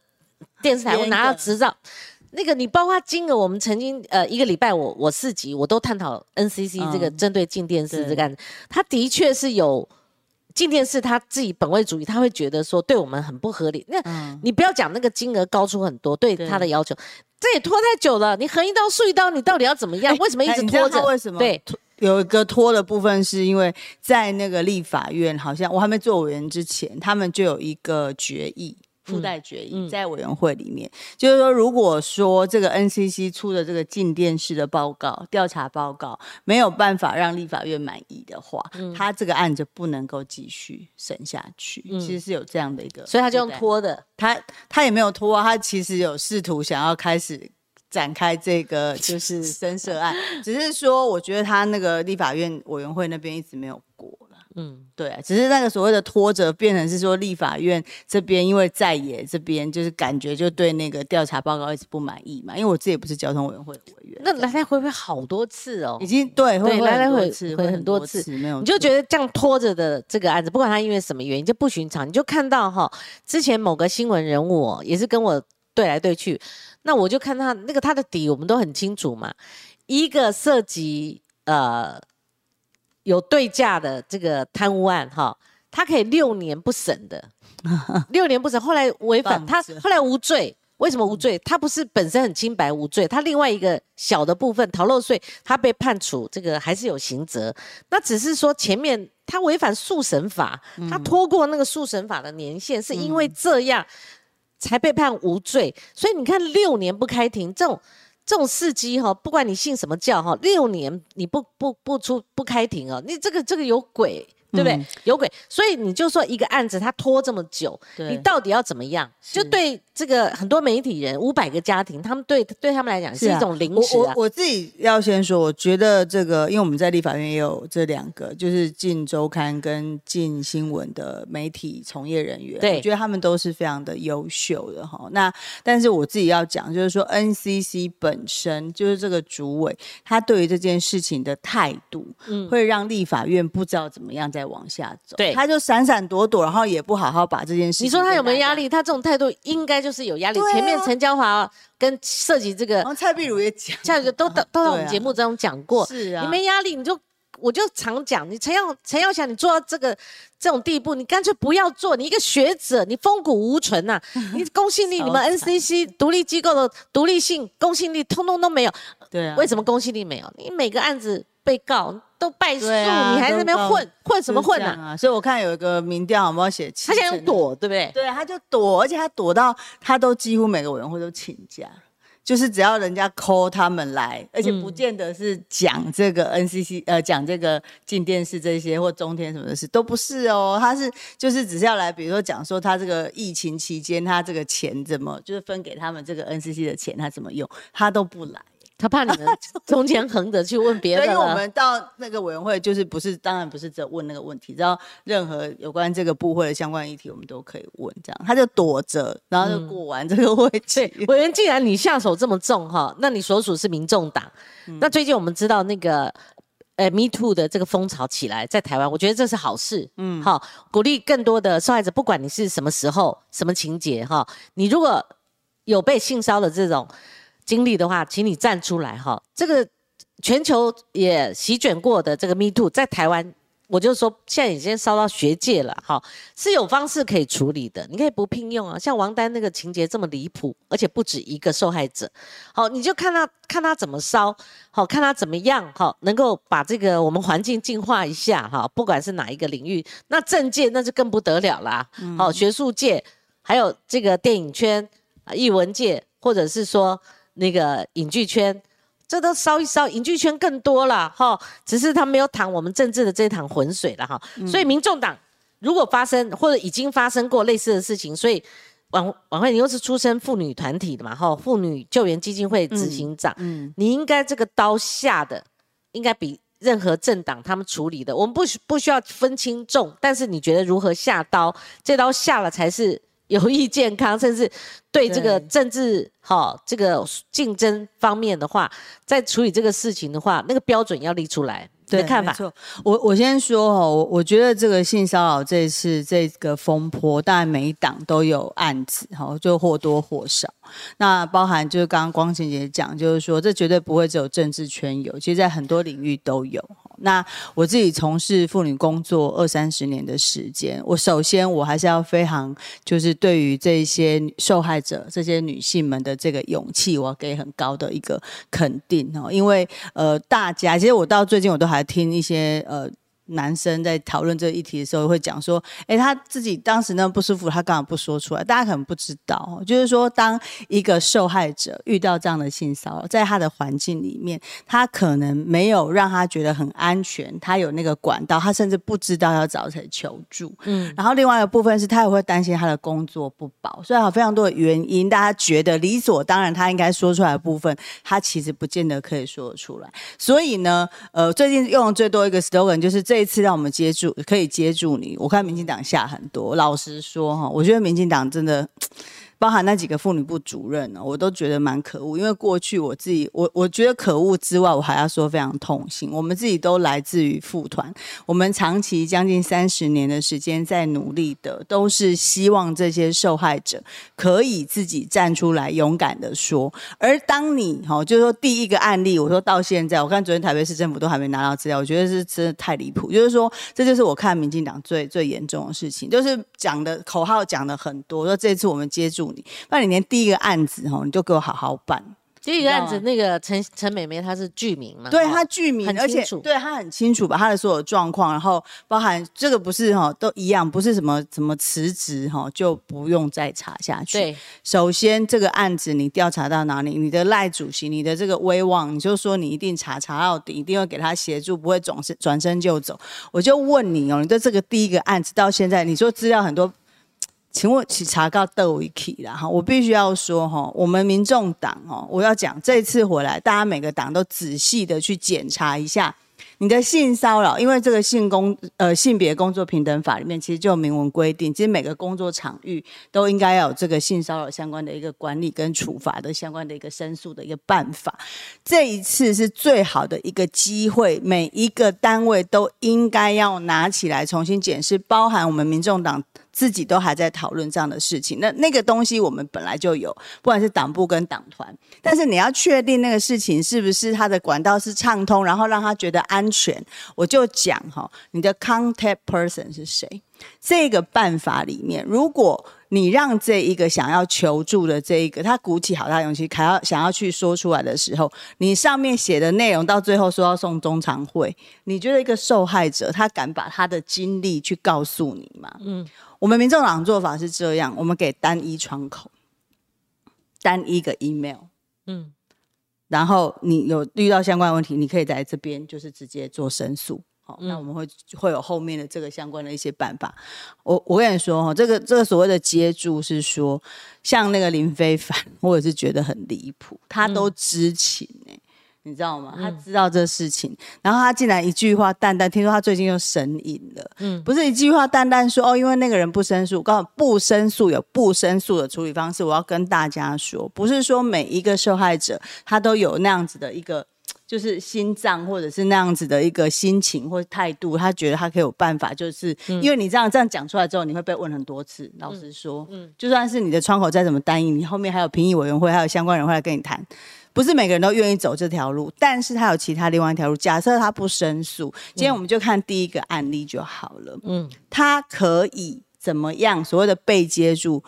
电视台会拿到执照。那个你包括金额，我们曾经呃一个礼拜我我四集我都探讨 N C C 这个针对进电视这个案子，他的确是有。进电视他自己本位主义，他会觉得说对我们很不合理。那你不要讲那个金额高出很多，对他的要求，这也拖太久了。你横一刀竖一刀，你到底要怎么样？为什么一直拖着？为什么？对，有一个拖的部分是因为在那个立法院，好像我还没做委员之前，他们就有一个决议。附带决议在委员会里面，就是说，如果说这个 NCC 出的这个进电视的报告调查报告没有办法让立法院满意的话，他这个案子不能够继续审下去。其实是有这样的一个，所以他就用拖的，他他也没有拖，他其实有试图想要开始展开这个 <laughs> 就是申涉案，只是说我觉得他那个立法院委员会那边一直没有过。嗯，对啊，只是那个所谓的拖着，变成是说立法院这边，因为在野这边就是感觉就对那个调查报告一直不满意嘛。因为我自己也不是交通委员会的委员，那来来回回好多次哦，已经对对来来回回很多次，没有，你就觉得这样拖着的这个案子，不管他因为什么原因就不寻常，你就看到哈，之前某个新闻人物也是跟我对来对去，那我就看他那个他的底，我们都很清楚嘛，一个涉及呃。有对价的这个贪污案，哈，他可以六年不审的，<laughs> 六年不审，后来违反他，后来无罪，为什么无罪？他不是本身很清白无罪，他另外一个小的部分逃漏税，他被判处这个还是有刑责，那只是说前面他违反速审法，他拖过那个速审法的年限，是因为这样才被判无罪，所以你看六年不开庭这种。这种事机哈，不管你信什么教哈，六年你不不不出不开庭哦，你这个这个有鬼，对不对？有鬼，所以你就说一个案子他拖这么久，你到底要怎么样？就对这个很多媒体人，五百个家庭，他们对对他们来讲是一种临时。我我自己要先说，我觉得这个，因为我们在立法院也有这两个，就是进周刊跟进新闻的媒体从业人员，对，我觉得他们都是非常的优秀的哈。那但是我自己要讲，就是说 NCC 本身就是这个主委，他对于这件事情的态度，嗯，会让立法院不知道怎么样再往下走。对，他就闪闪躲躲，然后也不好好把这件事。你说他有没有压力？他这种态度应该就是有压力。前面陈娇华跟涉及这个，蔡碧如也讲，蔡碧如都都都在我们节目中讲过。是啊，你没压力，你就我就常讲，你陈耀陈耀祥，你做到这个这种地步，你干脆不要做。你一个学者，你风骨无存呐，<laughs> 你公信力，你们 NCC 独立机构的独立性、公信力，通通都没有。对啊，为什么公信力没有？你每个案子被告。都败诉，你还在那边混混什么混呢？所以我看有一个民调，有没有写？他现在躲，对不对？对，他就躲，而且他躲到他都几乎每个委员会都请假，就是只要人家 call 他们来，而且不见得是讲这个 NCC 呃讲这个进电视这些或中天什么的事，都不是哦。他是就是只是要来，比如说讲说他这个疫情期间他这个钱怎么就是分给他们这个 NCC 的钱他怎么用，他都不来。他怕你们 <laughs> 中间横着去问别人，所以我们到那个委员会，就是不是当然不是只问那个问题，只要任何有关这个部会的相关议题，我们都可以问。这样他就躲着，然后就过完这个会期。<laughs> 委员，既然你下手这么重哈，那你所属是民众党。那最近我们知道那个呃 Me Too 的这个风潮起来，在台湾，我觉得这是好事。嗯，好，鼓励更多的受害者，不管你是什么时候、什么情节哈，你如果有被性骚的这种。经历的话，请你站出来哈。这个全球也席卷过的这个 Me Too，在台湾，我就说现在已经烧到学界了哈，是有方式可以处理的。你可以不聘用啊，像王丹那个情节这么离谱，而且不止一个受害者，好，你就看他看他怎么烧，好看他怎么样哈，能够把这个我们环境净化一下哈。不管是哪一个领域，那政界那就更不得了啦。好，学术界还有这个电影圈啊，艺文界，或者是说。那个影剧圈，这都烧一烧，影剧圈更多了哈。只是他没有淌我们政治的这趟浑水了哈。所以民众党如果发生或者已经发生过类似的事情，所以晚晚会你又是出身妇女团体的嘛哈，妇女救援基金会执行长，嗯，你应该这个刀下的应该比任何政党他们处理的，我们不需不需要分轻重，但是你觉得如何下刀？这刀下了才是。有益健康，甚至对这个政治哈这个竞争方面的话，在处理这个事情的话，那个标准要立出来。对，看法。我我先说哈，我我觉得这个性骚扰这次这个风波，当然每一党都有案子哈，就或多或少。那包含就是刚刚光晴姐讲，就是说这绝对不会只有政治圈有，其实在很多领域都有。那我自己从事妇女工作二三十年的时间，我首先我还是要非常就是对于这些受害者这些女性们的这个勇气，我要给很高的一个肯定哦，因为呃大家其实我到最近我都还听一些呃。男生在讨论这个议题的时候，会讲说：“哎，他自己当时那么不舒服，他干嘛不说出来？大家可能不知道，就是说，当一个受害者遇到这样的性骚扰，在他的环境里面，他可能没有让他觉得很安全，他有那个管道，他甚至不知道要找谁求助。嗯，然后另外一个部分是他也会担心他的工作不保，所以有非常多的原因，大家觉得理所当然，他应该说出来的部分，他其实不见得可以说得出来。所以呢，呃，最近用的最多一个 slogan 就是这。这一次让我们接住，可以接住你。我看民进党下很多，老实说哈，我觉得民进党真的。包含那几个妇女部主任呢，我都觉得蛮可恶。因为过去我自己，我我觉得可恶之外，我还要说非常痛心。我们自己都来自于妇团，我们长期将近三十年的时间在努力的，都是希望这些受害者可以自己站出来，勇敢的说。而当你哈，就是说第一个案例，我说到现在，我看昨天台北市政府都还没拿到资料，我觉得是真的太离谱。就是说，这就是我看民进党最最严重的事情，就是讲的口号讲的很多，说这次我们接住。你，那你连第一个案子哈，你就给我好好办。第一个案子，那个陈陈美美她是剧名嘛？对，她剧名，而且对她很清楚把她的所有状况，然后包含这个不是哈都一样，不是什么什么辞职哈就不用再查下去。对，首先这个案子你调查到哪里？你的赖主席，你的这个威望，你就说你一定查查到底，一定会给他协助，不会转身转身就走。我就问你哦，你的这个第一个案子到现在，你说资料很多。请问，去查到窦维 K 了哈？我必须要说哈，我们民众党哦，我要讲这次回来，大家每个党都仔细的去检查一下你的性骚扰，因为这个性工呃性别工作平等法里面其实就有明文规定，其实每个工作场域都应该要有这个性骚扰相关的一个管理跟处罚的相关的一个申诉的一个办法。这一次是最好的一个机会，每一个单位都应该要拿起来重新检视，包含我们民众党。自己都还在讨论这样的事情，那那个东西我们本来就有，不管是党部跟党团，但是你要确定那个事情是不是它的管道是畅通，然后让他觉得安全，我就讲哈，你的 contact person 是谁？这个办法里面，如果你让这一个想要求助的这一个，他鼓起好大勇气，还要想要去说出来的时候，你上面写的内容到最后说要送中常会，你觉得一个受害者他敢把他的经历去告诉你吗？嗯。我们民众党做法是这样：我们给单一窗口，单一个 email，嗯，然后你有遇到相关问题，你可以在这边就是直接做申诉。好，那我们会会有后面的这个相关的一些办法。我我跟你说哈，这个这个所谓的接住是说，像那个林非凡，我也是觉得很离谱，他都知情哎。你知道吗？他知道这事情，然后他竟然一句话淡淡，听说他最近又神隐了。嗯，不是一句话淡淡说哦，因为那个人不申诉，告诉不申诉有不申诉的处理方式。我要跟大家说，不是说每一个受害者他都有那样子的一个，就是心脏或者是那样子的一个心情或态度，他觉得他可以有办法，就是因为你这样这样讲出来之后，你会被问很多次。老实说，嗯，就算是你的窗口再怎么单一，你后面还有评议委员会，还有相关人会来跟你谈。不是每个人都愿意走这条路，但是他有其他另外一条路。假设他不申诉，今天我们就看第一个案例就好了。嗯，他可以怎么样？所谓的被接住，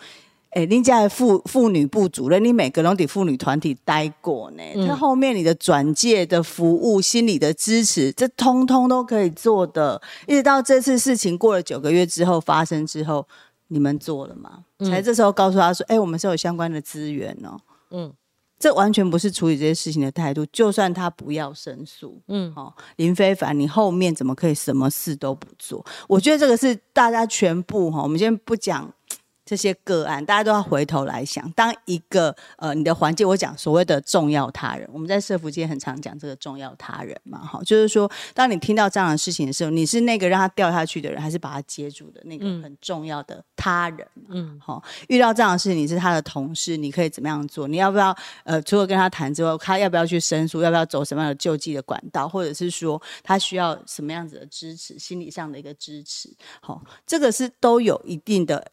哎，你家妇妇女部主任，你每个都得妇女团体待过呢。他后面你的转介的服务、心理的支持，这通通都可以做的。一直到这次事情过了九个月之后发生之后，你们做了吗？才这时候告诉他说：“哎，我们是有相关的资源哦。”嗯。这完全不是处理这些事情的态度。就算他不要申诉，嗯，好，林非凡，你后面怎么可以什么事都不做？我觉得这个是大家全部哈。我们先不讲。这些个案，大家都要回头来想。当一个呃，你的环境，我讲所谓的重要他人，我们在社福界很常讲这个重要他人嘛，哈，就是说，当你听到这样的事情的时候，你是那个让他掉下去的人，还是把他接住的那个很重要的他人？嗯，好，遇到这样的事情，你是他的同事，你可以怎么样做？你要不要呃，除了跟他谈之后，他要不要去申诉？要不要走什么样的救济的管道？或者是说，他需要什么样子的支持？心理上的一个支持？好，这个是都有一定的。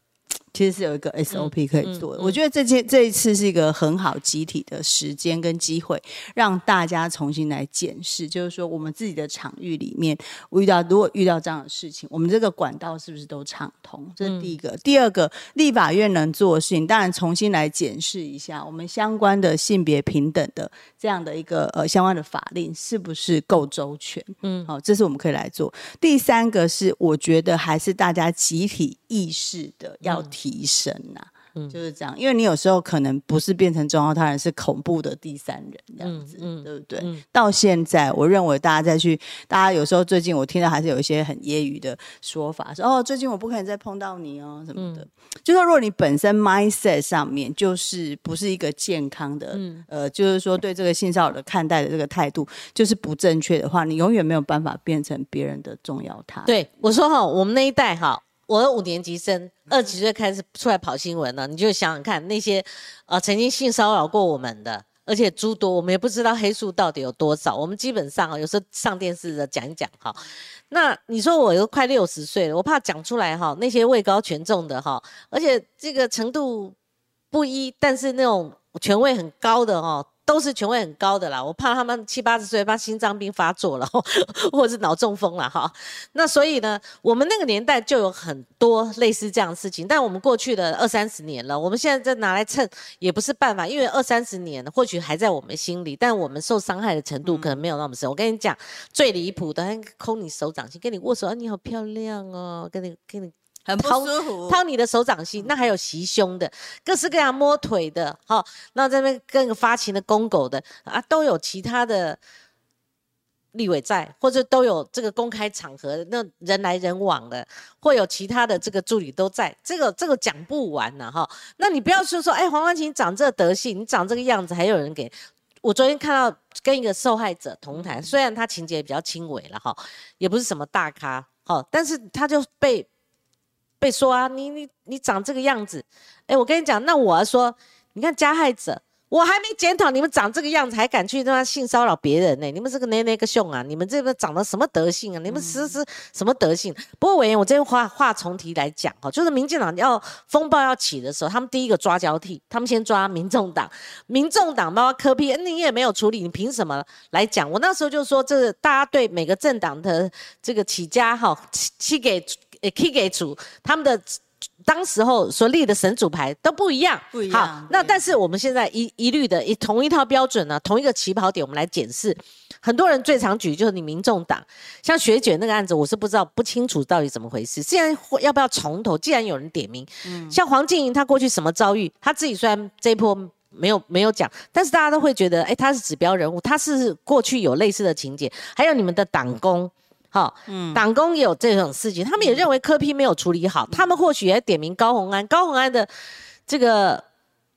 其实是有一个 SOP 可以做的，我觉得这件这一次是一个很好集体的时间跟机会，让大家重新来检视，就是说我们自己的场域里面，遇到如果遇到这样的事情，我们这个管道是不是都畅通？这是第一个。第二个，立法院能做的事情，当然重新来检视一下我们相关的性别平等的这样的一个呃相关的法令是不是够周全？嗯，好，这是我们可以来做。第三个是，我觉得还是大家集体意识的要提。提升呐，嗯，就是这样，因为你有时候可能不是变成重要他人，是恐怖的第三人这样子，嗯，对不对？到现在，我认为大家再去，大家有时候最近我听到还是有一些很业余的说法，说哦，最近我不可能再碰到你哦什么的。就说如果你本身 mindset 上面就是不是一个健康的，呃，就是说对这个性骚扰的看待的这个态度就是不正确的话，你永远没有办法变成别人的重要他。对我说哈，我们那一代哈。我五年级生，二几岁开始出来跑新闻了，你就想想看，那些呃曾经性骚扰过我们的，而且诸多，我们也不知道黑数到底有多少。我们基本上啊有时候上电视的讲一讲哈。那你说我都快六十岁了，我怕讲出来哈，那些位高权重的哈，而且这个程度不一，但是那种权位很高的哈，都是权威很高的啦，我怕他们七八十岁怕心脏病发作了，<laughs> 或者是脑中风了哈。那所以呢，我们那个年代就有很多类似这样的事情，但我们过去的二三十年了，我们现在再拿来称也不是办法，因为二三十年或许还在我们心里，但我们受伤害的程度可能没有那么深。我跟你讲，最离谱的，抠你手掌心，跟你握手，啊你好漂亮哦，跟你跟你。很不舒服，掏你的手掌心，那还有袭胸的，各式各样摸腿的，哈，那这边跟个发情的公狗的啊，都有其他的立委在，或者都有这个公开场合，那人来人往的，会有其他的这个助理都在，这个这个讲不完呢，哈。那你不要说说，哎，黄冠琴长这德性，你长这个样子，还有人给我昨天看到跟一个受害者同台，虽然他情节比较轻微了，哈，也不是什么大咖，哈，但是他就被。被说啊，你你你长这个样子，哎，我跟你讲，那我说，你看加害者，我还没检讨你们长这个样子，还敢去他妈性骚扰别人呢？你们这个哪哪个凶啊？你们这个长得什么德性啊？你们是是什么德性？不过委员，我这话话重提来讲哈，就是民进党要风暴要起的时候，他们第一个抓交替，他们先抓民众党，民众党包括柯批，你也没有处理，你凭什么来讲？我那时候就说，这大家对每个政党的这个起家哈，起给。K 给主他们的当时候所立的神主牌都不一样，不一样。好，那但是我们现在一一律的一同一套标准呢，同一个起跑点，我们来检视。很多人最常举就是你民众党，像学姐那个案子，我是不知道不清楚到底怎么回事。既然要不要从头？既然有人点名，嗯，像黄静莹她过去什么遭遇，她自己虽然这一波没有没有讲，但是大家都会觉得，哎，她是指标人物，她是过去有类似的情节。还有你们的党工。好，嗯，党工也有这种事情，他们也认为科批没有处理好，他们或许也点名高红安，高红安的这个，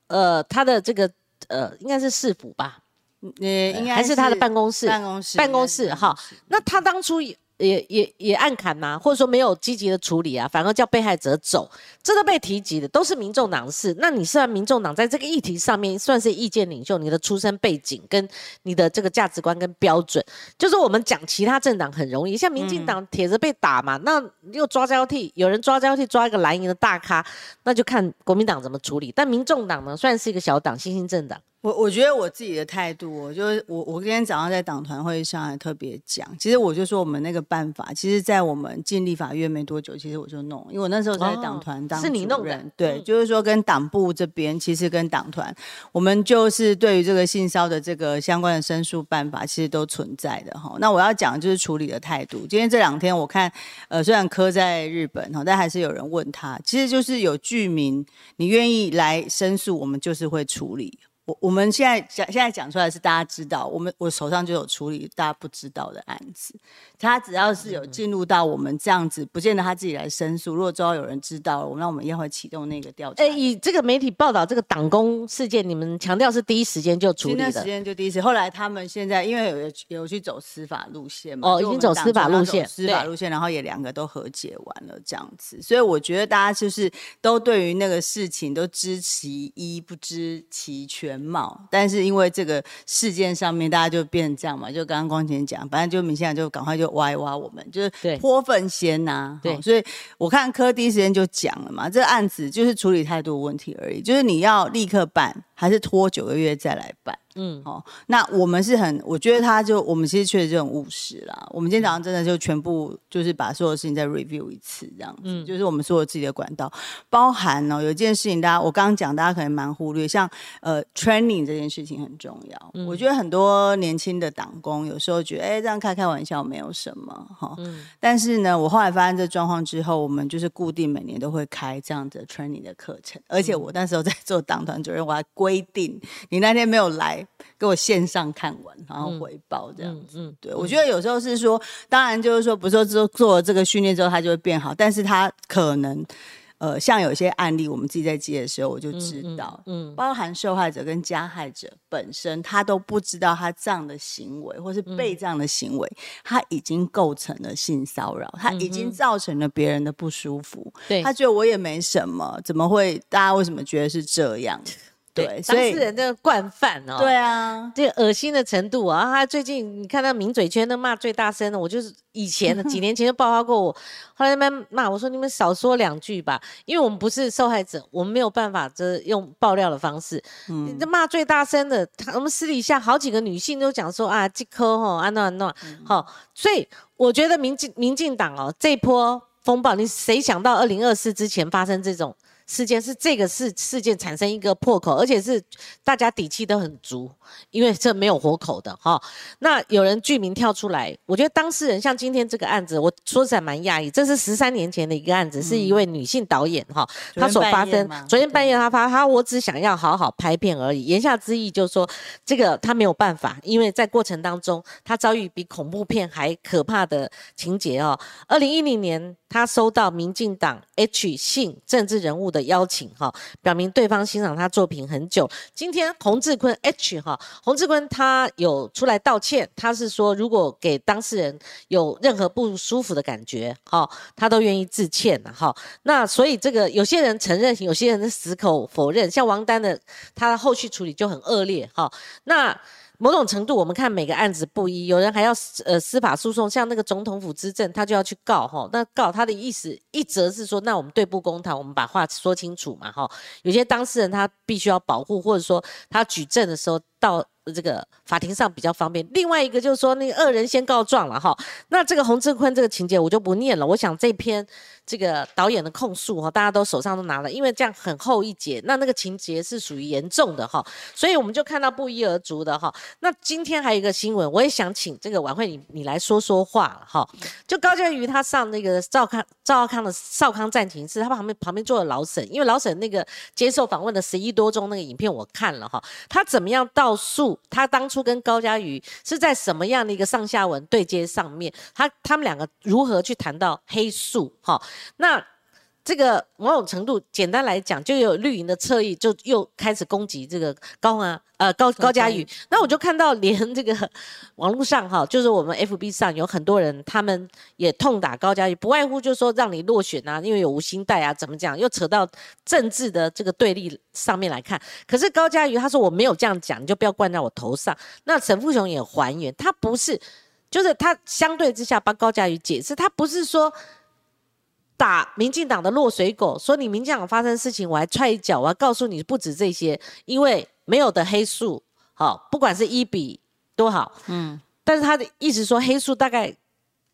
呃，他的这个，呃，应该是市府吧，呃，应该还是他的办公室，办公室，办公室，哈，那他当初。也也也暗砍吗？或者说没有积极的处理啊，反而叫被害者走，这都被提及的，都是民众党的事。那你虽然民众党在这个议题上面算是意见领袖，你的出身背景跟你的这个价值观跟标准，就是我们讲其他政党很容易，像民进党铁子被打嘛，那又抓交替，有人抓交替抓一个蓝营的大咖，那就看国民党怎么处理。但民众党呢，算是一个小党，新兴政党。我我觉得我自己的态度，我就我我今天早上在党团会上还特别讲，其实我就说我们那个办法，其实，在我们进立法院没多久，其实我就弄，因为我那时候在党团当是你弄的，对，就是说跟党部这边，其实跟党团，我们就是对于这个性骚的这个相关的申诉办法，其实都存在的哈。那我要讲就是处理的态度。今天这两天我看，呃，虽然科在日本哈，但还是有人问他，其实就是有居民，你愿意来申诉，我们就是会处理。我我们现在讲，现在讲出来是大家知道，我们我手上就有处理大家不知道的案子。他只要是有进入到我们这样子，不见得他自己来申诉。如果之后有人知道了，那我们也会启动那个调查。哎，以这个媒体报道这个党工事件，你们强调是第一时间就处理的，时间就第一时。后来他们现在因为有有去走司法路线嘛，哦，已经走司法路线，司法路线，然后也两个都和解完了这样子。所以我觉得大家就是都对于那个事情都知其一，不知其全貌，但是。因为这个事件上面，大家就变成这样嘛？就刚刚光前讲，反正就明显就赶快就挖一挖我们，就是泼粪先呐。对，所以我看柯第一时间就讲了嘛，这个案子就是处理态度问题而已，就是你要立刻办。还是拖九个月再来办，嗯，好，那我们是很，我觉得他就我们其实确实就很务实啦。我们今天早上真的就全部就是把所有事情再 review 一次，这样子，就是我们所有自己的管道，包含哦，有一件事情大家我刚刚讲，大家可能蛮忽略，像呃 training 这件事情很重要。我觉得很多年轻的党工有时候觉得，哎，这样开开玩笑没有什么哈，但是呢，我后来发现这状况之后，我们就是固定每年都会开这样子 training 的课程，而且我那时候在做党团主任，我还。规定你那天没有来给我线上看完，然后回报这样子。对我觉得有时候是说，当然就是说，不是说做做了这个训练之后他就会变好，但是他可能呃，像有些案例，我们自己在接的时候，我就知道，嗯，包含受害者跟加害者本身，他都不知道他这样的行为，或是被这样的行为，他已经构成了性骚扰，他已经造成了别人的不舒服。对他觉得我也没什么，怎么会？大家为什么觉得是这样？对，当事人的惯犯哦。对啊，这恶心的程度啊！他最近你看到名嘴圈都骂最大声的，我就是以前的几年前就爆发过我，后来那边骂我说你们少说两句吧，因为我们不是受害者，我们没有办法这用爆料的方式。嗯，这骂最大声的，他我们私底下好几个女性都讲说啊，这颗哈安诺安诺，好，所以我觉得民进民进党哦这波风暴，你谁想到二零二四之前发生这种？事件是这个事事件产生一个破口，而且是大家底气都很足，因为这没有活口的哈。那有人剧名跳出来，我觉得当事人像今天这个案子，我说实在蛮讶异。这是十三年前的一个案子，是一位女性导演哈，她所发生。昨天半夜她发，她我只想要好好拍片而已。言下之意就是说，这个她没有办法，因为在过程当中，她遭遇比恐怖片还可怕的情节哦。二零一零年。她收到民进党 H 姓政治人物的邀请，哈，表明对方欣赏他作品很久。今天洪志坤 H 哈，洪志坤他有出来道歉，他是说如果给当事人有任何不舒服的感觉，哈，他都愿意致歉，哈。那所以这个有些人承认，有些人死口否认，像王丹的他的后续处理就很恶劣，哈。那。某种程度，我们看每个案子不一，有人还要呃司法诉讼，像那个总统府之政，他就要去告哈。那告他的意思，一则是说，那我们对簿公堂，我们把话说清楚嘛哈。有些当事人他必须要保护，或者说他举证的时候到。这个法庭上比较方便。另外一个就是说，那个恶人先告状了哈。那这个洪志坤这个情节我就不念了。我想这篇这个导演的控诉哈，大家都手上都拿了，因为这样很厚一截。那那个情节是属于严重的哈，所以我们就看到不一而足的哈。那今天还有一个新闻，我也想请这个晚会你你来说说话哈。就高建瑜他上那个赵康赵康的少康战情室，他旁边旁边坐了老沈，因为老沈那个接受访问的十一多钟那个影片我看了哈，他怎么样到告诉？他当初跟高嘉瑜是在什么样的一个上下文对接上面？他他们两个如何去谈到黑素？哈，那这个某种程度，简单来讲，就有绿营的侧翼就又开始攻击这个高啊，呃高高嘉瑜。那我就看到连这个网络上哈，<laughs> 就是我们 FB 上有很多人，他们也痛打高嘉瑜，不外乎就是说让你落选啊，因为有无心带啊，怎么讲？又扯到政治的这个对立。上面来看，可是高嘉瑜他说我没有这样讲，你就不要灌在我头上。那陈富雄也还原，他不是，就是他相对之下帮高嘉瑜解释，他不是说打民进党的落水狗，说你民进党发生事情我还踹一脚，我要告诉你不止这些，因为没有的黑数，好，不管是一比多好，嗯，但是他的意思说黑数大概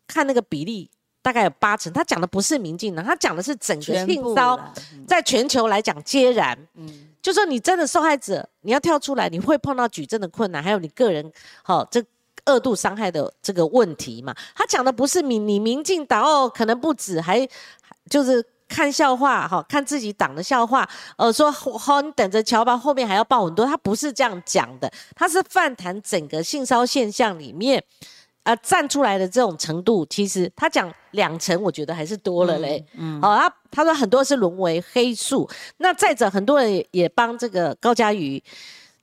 看那个比例。大概有八成，他讲的不是民进党，他讲的是整个性骚在全球来讲皆然。嗯，就说你真的受害者，你要跳出来，你会碰到举证的困难，还有你个人好这二度伤害的这个问题嘛？他讲的不是民你民进党哦，可能不止，还就是看笑话哈，看自己党的笑话，呃，说好你等着瞧吧，后面还要报很多，他不是这样讲的，他是泛谈整个性骚现象里面。啊，站出来的这种程度，其实他讲两成，我觉得还是多了嘞。嗯，好，他他说很多是沦为黑数。那再者，很多人也帮这个高嘉瑜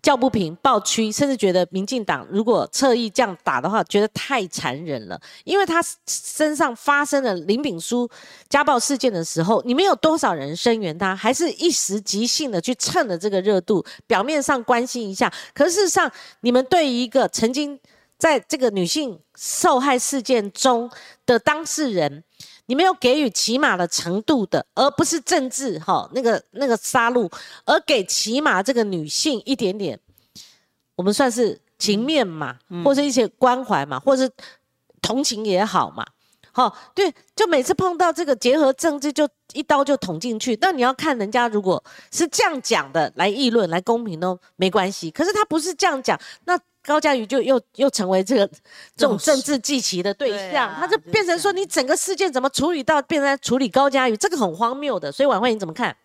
叫不平、抱屈，甚至觉得民进党如果侧翼这样打的话，觉得太残忍了。因为他身上发生了林炳书家暴事件的时候，你们有多少人声援他？还是一时即兴的去蹭了这个热度，表面上关心一下，可事实上，你们对于一个曾经。在这个女性受害事件中的当事人，你没有给予起码的程度的，而不是政治哈那个那个杀戮，而给起码这个女性一点点，我们算是情面嘛，或者一些关怀嘛，或者是同情也好嘛，好对，就每次碰到这个结合政治，就一刀就捅进去。那你要看人家如果是这样讲的来议论来公平都没关系，可是他不是这样讲，那。高嘉瑜就又又成为这个这种政治祭旗的对象，他就变成说你整个事件怎么处理到变成处理高嘉瑜，这个很荒谬的。所以晚会你怎么看？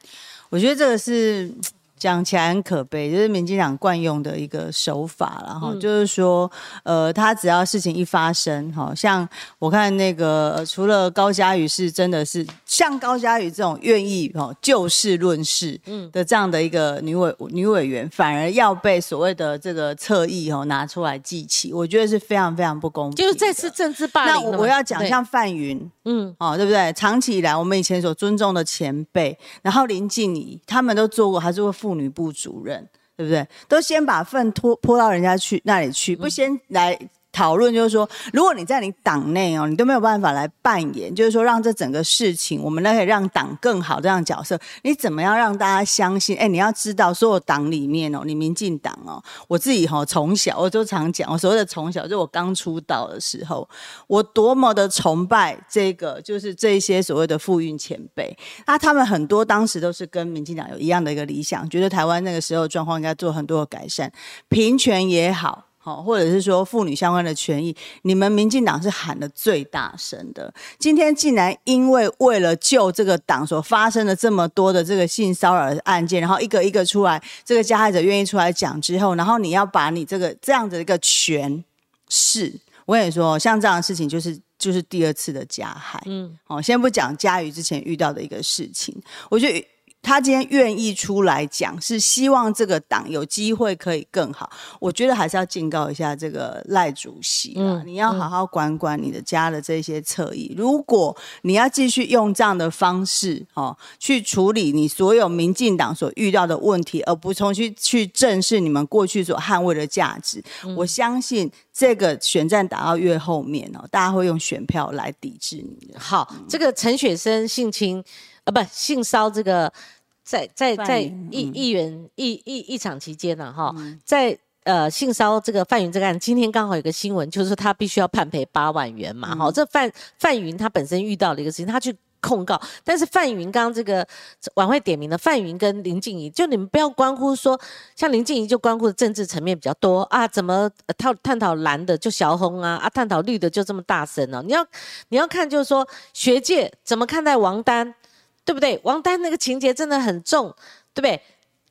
我觉得这个是。讲起来很可悲，就是民进党惯用的一个手法，然后就是说，呃，他只要事情一发生，哈，像我看那个除了高嘉瑜是真的是像高嘉瑜这种愿意哦就事论事的这样的一个女委女委员，反而要被所谓的这个侧翼哦拿出来记起，我觉得是非常非常不公平。就是这次政治霸凌。那我要讲像范云，嗯，哦，对不对？长期以来我们以前所尊重的前辈，然后林静怡他们都做过，还是会负。妇女部主任，对不对？都先把粪拖泼到人家去那里去，不先来。讨论就是说，如果你在你党内哦，你都没有办法来扮演，就是说让这整个事情，我们可以让党更好这样角色，你怎么样让大家相信？哎，你要知道，所有党里面哦，你民进党哦，我自己哈从小我都常讲，我所谓的从小，就我刚出道的时候，我多么的崇拜这个，就是这些所谓的富运前辈，那他们很多当时都是跟民进党有一样的一个理想，觉得台湾那个时候状况应该做很多的改善，平权也好。好，或者是说妇女相关的权益，你们民进党是喊的最大声的。今天竟然因为为了救这个党所发生的这么多的这个性骚扰案件，然后一个一个出来，这个加害者愿意出来讲之后，然后你要把你这个这样的一个权势，我跟你说，像这样的事情就是就是第二次的加害。嗯，好，先不讲嘉瑜之前遇到的一个事情，我觉得。他今天愿意出来讲，是希望这个党有机会可以更好。我觉得还是要警告一下这个赖主席啊，你要好好管管你的家的这些侧翼。如果你要继续用这样的方式哦去处理你所有民进党所遇到的问题，而不从去去正视你们过去所捍卫的价值，我相信这个选战打到越后面哦，大家会用选票来抵制你的。好，这个陈雪生性侵。啊，不，性骚这个，在在在议议员议议议场期间呢，哈，在呃性骚这个范云这个案，今天刚好有个新闻，就是他必须要判赔八万元嘛，哈，这范范云他本身遇到了一个事情，他去控告，但是范云刚刚这个晚会点名的范云跟林静怡，就你们不要关乎说，像林静怡就关乎的政治层面比较多啊，怎么探探讨蓝的就小红啊，啊探讨绿的就这么大声呢？你要你要看就是说学界怎么看待王丹？对不对？王丹那个情节真的很重，对不对？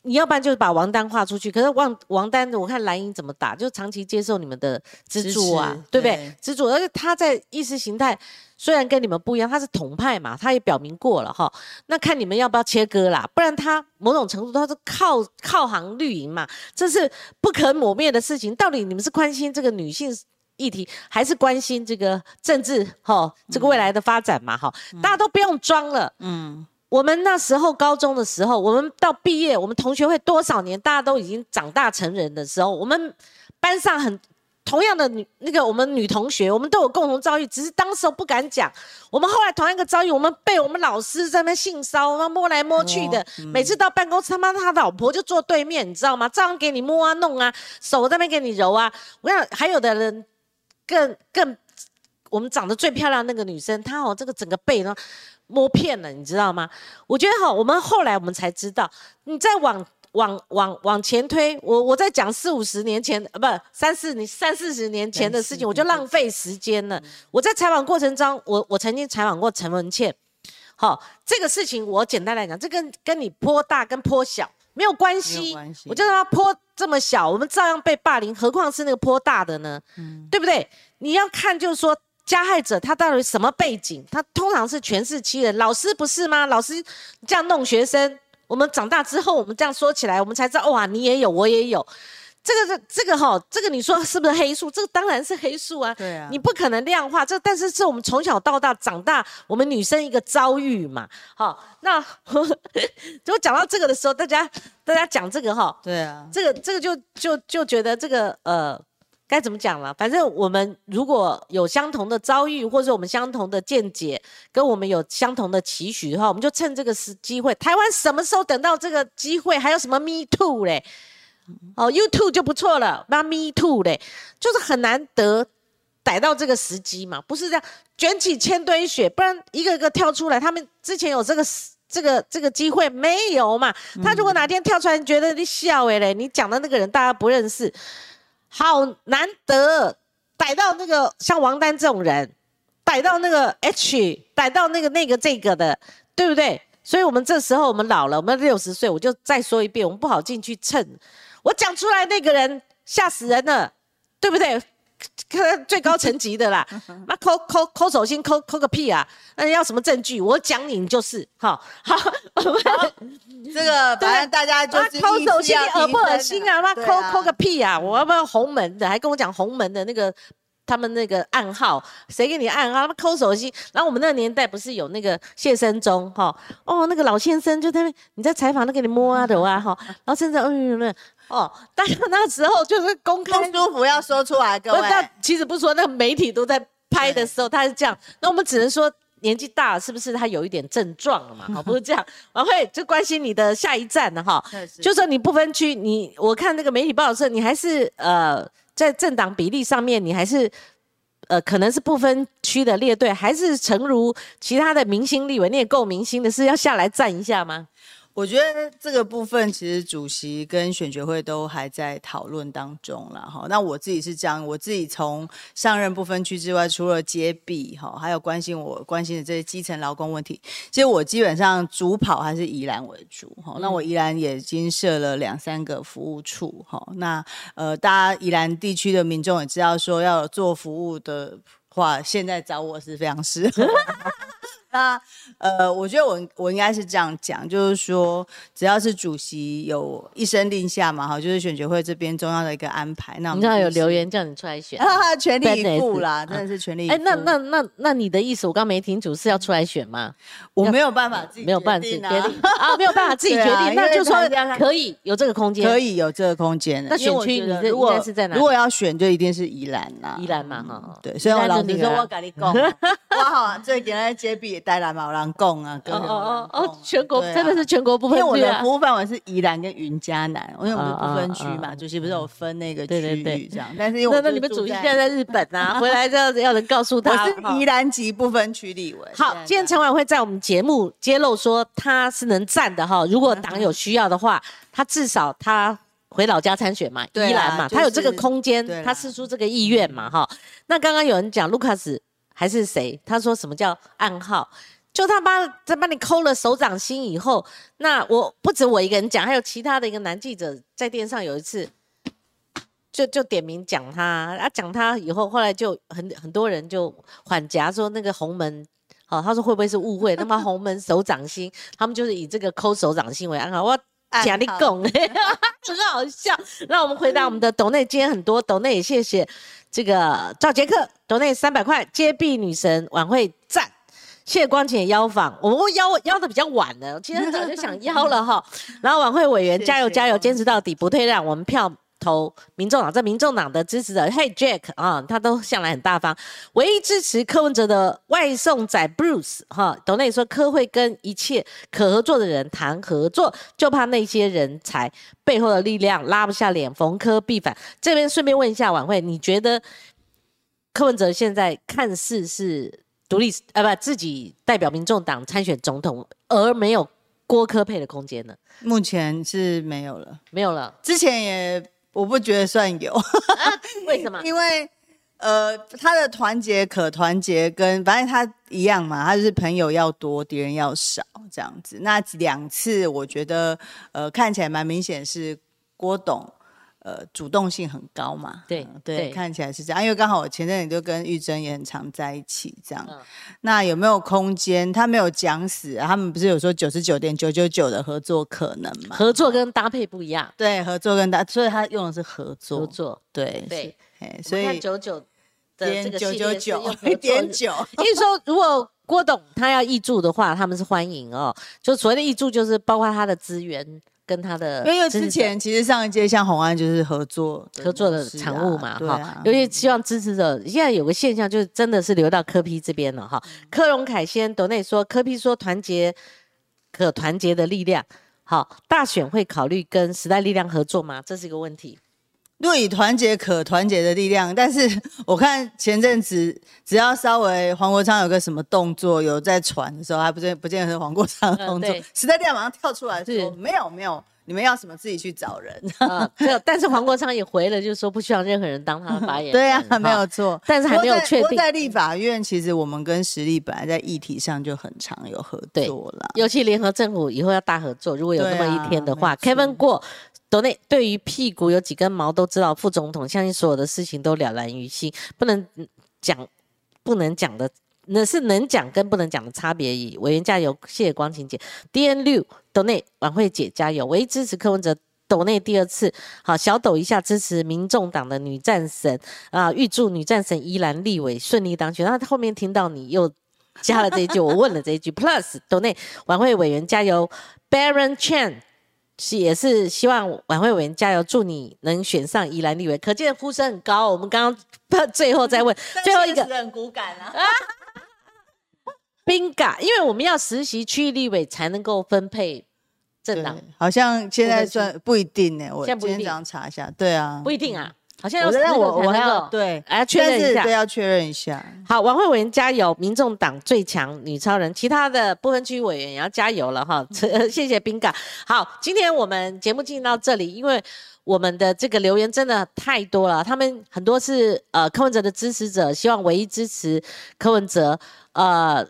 你要不然就是把王丹画出去。可是王王丹，我看蓝营怎么打，就长期接受你们的资助啊，对不对？资助，而且他在意识形态虽然跟你们不一样，他是统派嘛，他也表明过了哈。那看你们要不要切割啦？不然他某种程度他是靠靠行绿营嘛，这是不可抹灭的事情。到底你们是关心这个女性议题，还是关心这个政治哈？这个未来的发展嘛哈？大家都不用装了，嗯。我们那时候高中的时候，我们到毕业，我们同学会多少年，大家都已经长大成人的时候，我们班上很同样的女那个我们女同学，我们都有共同遭遇，只是当时不敢讲。我们后来同样一个遭遇，我们被我们老师在那性骚扰，摸来摸去的。每次到办公室，他妈他老婆就坐对面，你知道吗？照样给你摸啊弄啊，手在那边给你揉啊。我想还有的人更更，我们长得最漂亮那个女生，她哦这个整个背呢。摸骗了，你知道吗？我觉得哈，我们后来我们才知道，你再往往往往前推，我我在讲四五十年前，呃，不三四你三四十年前的事情，我就浪费时间了。我在采访过程中，我我曾经采访过陈文茜，好，这个事情我简单来讲，这跟跟你坡大跟坡小没有关系，我就让他坡这么小，我们照样被霸凌，何况是那个坡大的呢？嗯，对不对？你要看就是说。加害者他到底什么背景？他通常是全是欺人，老师不是吗？老师这样弄学生，我们长大之后，我们这样说起来，我们才知道，哇，你也有，我也有，这个是这个哈，这个你说是不是黑数？这个当然是黑数啊，对啊，你不可能量化这，但是是我们从小到大长大，我们女生一个遭遇嘛，好，那 <laughs> 如果讲到这个的时候，大家大家讲这个哈，对啊，这个这个就就就觉得这个呃。该怎么讲了？反正我们如果有相同的遭遇，或者我们相同的见解，跟我们有相同的期许的话，我们就趁这个时机会。台湾什么时候等到这个机会？还有什么 Me Too 嘞？哦，YouTube 就不错了，那 Me Too 嘞，就是很难得逮到这个时机嘛，不是这样卷起千堆雪，不然一个一个跳出来。他们之前有这个这个这个机会没有嘛？他如果哪天跳出来，觉得你笑诶嘞，你讲的那个人大家不认识。好难得逮到那个像王丹这种人，逮到那个 H，逮到那个那个这个的，对不对？所以我们这时候我们老了，我们六十岁，我就再说一遍，我们不好进去蹭。我讲出来那个人吓死人了，对不对？可最高层级的啦，<laughs> 那抠抠抠手心，抠抠个屁啊！那要什么证据？我讲你，你就是 <laughs> 好好。这个 <laughs> 反正大家就是抠手心，你恶不恶心啊？那抠抠个屁啊！我要不要红门的？还跟我讲红门的那个他们那个暗号，谁给你暗号？他们抠手心。然后我们那个年代不是有那个谢生忠哈？哦，那个老先生就在那，你在采访，他给你摸啊的哇哈。然后甚至嗯，哦，大家那时候就是公不开，舒服要说出来，各位。那其实不是说那个媒体都在拍的时候他是这样，那我们只能说年纪大了是不是他有一点症状了嘛？好，不是这样。王慧就关心你的下一站了哈，就说你不分区，你我看那个媒体报道是，你还是呃在政党比例上面，你还是呃可能是不分区的列队，还是诚如其他的明星立委，你也够明星的是要下来站一下吗？我觉得这个部分其实主席跟选学会都还在讨论当中了哈。那我自己是这样，我自己从上任不分区之外，除了接臂哈，还有关心我关心的这些基层劳工问题，其实我基本上主跑还是宜兰为主哈。那我宜兰也已经设了两三个服务处哈。那呃，大家宜兰地区的民众也知道说要做服务的话，现在找我是非常适合。那呃，我觉得我我应该是这样讲，就是说，只要是主席有一声令下嘛，哈，就是选举会这边重要的一个安排。那我们知道有留言叫你出来选，<laughs> 全力以赴啦，真的是全力以赴。哎，那那那那你的意思，我刚没听主是要出来选吗？我没有办法自己没有办法自己决定啊，没有办法自己 <laughs> 决定，那就说可以有这个空间，可以有这个空间。那选区你的应该是在哪？如果要选，就一定是宜兰啦，宜兰嘛，哈，对。所以我老你说我跟你讲，<laughs> 我好，最近在接臂带来嘛，有人讲啊，哦哦哦，全国真的是全国不分区因为我的服务范围是宜兰跟云嘉南，因为我们不分区嘛，主席不是有分那个区域这样。但是因为那那你们主席现在在日本啊，<laughs> 回来这样子要人告诉他，我是宜兰籍不分区立委。好，今天陈婉会在我们节目揭露说他是能站的哈，如果党有需要的话，他至少他回老家参选嘛，宜兰嘛，他有这个空间，他示出这个意愿嘛哈。那刚刚有人讲卢卡斯还是谁，他说什么叫暗号？就他帮在帮你抠了手掌心以后，那我不止我一个人讲，还有其他的一个男记者在电视上有一次，就就点名讲他啊，讲他以后，后来就很很多人就缓夹说那个红门，好，他说会不会是误会？那么红门手掌心，他们就是以这个抠手掌心为暗号，我讲你拱，<laughs> 很好笑。那我们回答我们的董内，今天很多董内，也谢谢这个赵杰克董内三百块接臂女神晚会赞。谢光姐邀访，我们邀邀的比较晚了，今天早就想邀了哈。<laughs> 然后晚会委员加油加油，坚持到底不退让，我们票投民众党，这民众党的支持者，Hey Jack 啊，他都向来很大方。唯一支持柯文哲的外送仔 Bruce 哈，董内说柯会跟一切可合作的人谈合作，就怕那些人才背后的力量拉不下脸，逢柯必反。这边顺便问一下晚会，你觉得柯文哲现在看似是？独立呃不自己代表民众党参选总统，而没有郭科配的空间呢？目前是没有了，没有了。之前也我不觉得算有，为什么？<laughs> 因为呃他的团结可团结跟反正他一样嘛，他就是朋友要多，敌人要少这样子。那两次我觉得呃看起来蛮明显是郭董。呃，主动性很高嘛？对对，看起来是这样。因为刚好我前阵子就跟玉珍也很常在一起，这样。那有没有空间？他没有讲死，啊他们不是有说九十九点九九九的合作可能吗？合作跟搭配不一样。对，合作跟搭，所以他用的是合作。合作，对对。所以九九点九九九一点九。因为说，如果郭董他要挹注的话，他们是欢迎哦。就所谓的挹注，就是包括他的资源。跟他的，因为之前其实上一届像红安就是合作合作的产物嘛，哈，尤其希望支持者。现在有个现象就是真的是流到柯批这边了，哈。柯荣凯先董内说，柯批说团结可团结的力量，好，大选会考虑跟时代力量合作吗？这是一个问题。若以团结可团结的力量，但是 <laughs> 我看前阵子只要稍微黄国昌有个什么动作，有在传的时候，还不见不见得是黄国昌的动作，时代力量马上跳出来说没有没有，你们要什么自己去找人。<laughs> 对，但是黄国昌也回了，就是说不需要任何人当他的发言人。<laughs> 对啊，没有错，但是还没有确定。在立法院，其实我们跟实力本来在议题上就很常有合作了，尤其联合政府以后要大合作，如果有那么一天的话，Kevin 过。董内对于屁股有几根毛都知道，副总统相信所有的事情都了然于心，不能讲，不能讲的，那是能讲跟不能讲的差别而已。委员加油，谢谢光晴姐。D N 六董内晚会姐加油，唯一支持柯文哲董内第二次，好小抖一下支持民众党的女战神啊，预祝女战神依然立委顺利当选。那后面听到你又加了这一句，我问了这一句，Plus 董内晚会委员加油，Baron Chan。是也是希望晚会委员加油，祝你能选上宜兰立委。可见呼声很高。我们刚刚最后再问最后一个，很骨感啊。<laughs> 冰嘎，因为我们要实习区域立委才能够分配政党，好像现在算不一定呢。我今天早上查一下，对啊，不一定啊。好像要让我我要对，来确认一下，对，要确认一下。好，王慧委员加油，民众党最强女超人，其他的部分区委员也要加油了哈。<laughs> 谢谢冰嘎。好，今天我们节目进行到这里，因为我们的这个留言真的太多了，他们很多是呃柯文哲的支持者，希望唯一支持柯文哲，呃。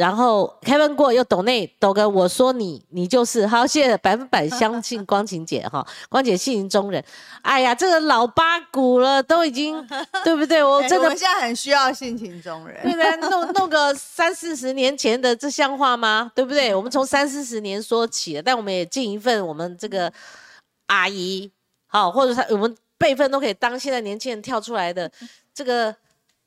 然后 Kevin 过又抖内抖个我说你你就是好，谢谢百分百相信光晴姐哈，<laughs> 光姐性情中人，哎呀，这个老八股了，都已经 <laughs> 对不对？我真的我现在很需要性情中人，对不对？弄弄个三四十年前的，这像话吗？对不对？我们从三四十年说起了，但我们也尽一份我们这个阿姨好，或者他我们辈分都可以当现在年轻人跳出来的这个。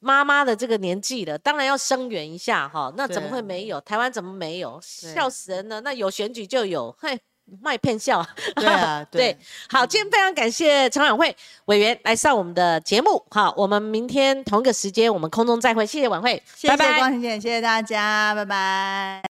妈妈的这个年纪了，当然要声援一下哈。那怎么会没有？台湾怎么没有？笑死人了！那有选举就有，嘿，卖骗笑。对啊，对。<laughs> 好，今天非常感谢陈晚会委员来上我们的节目。好，我们明天同一个时间我们空中再会。谢谢晚会，拜拜。光庭姐，谢谢大家，拜拜。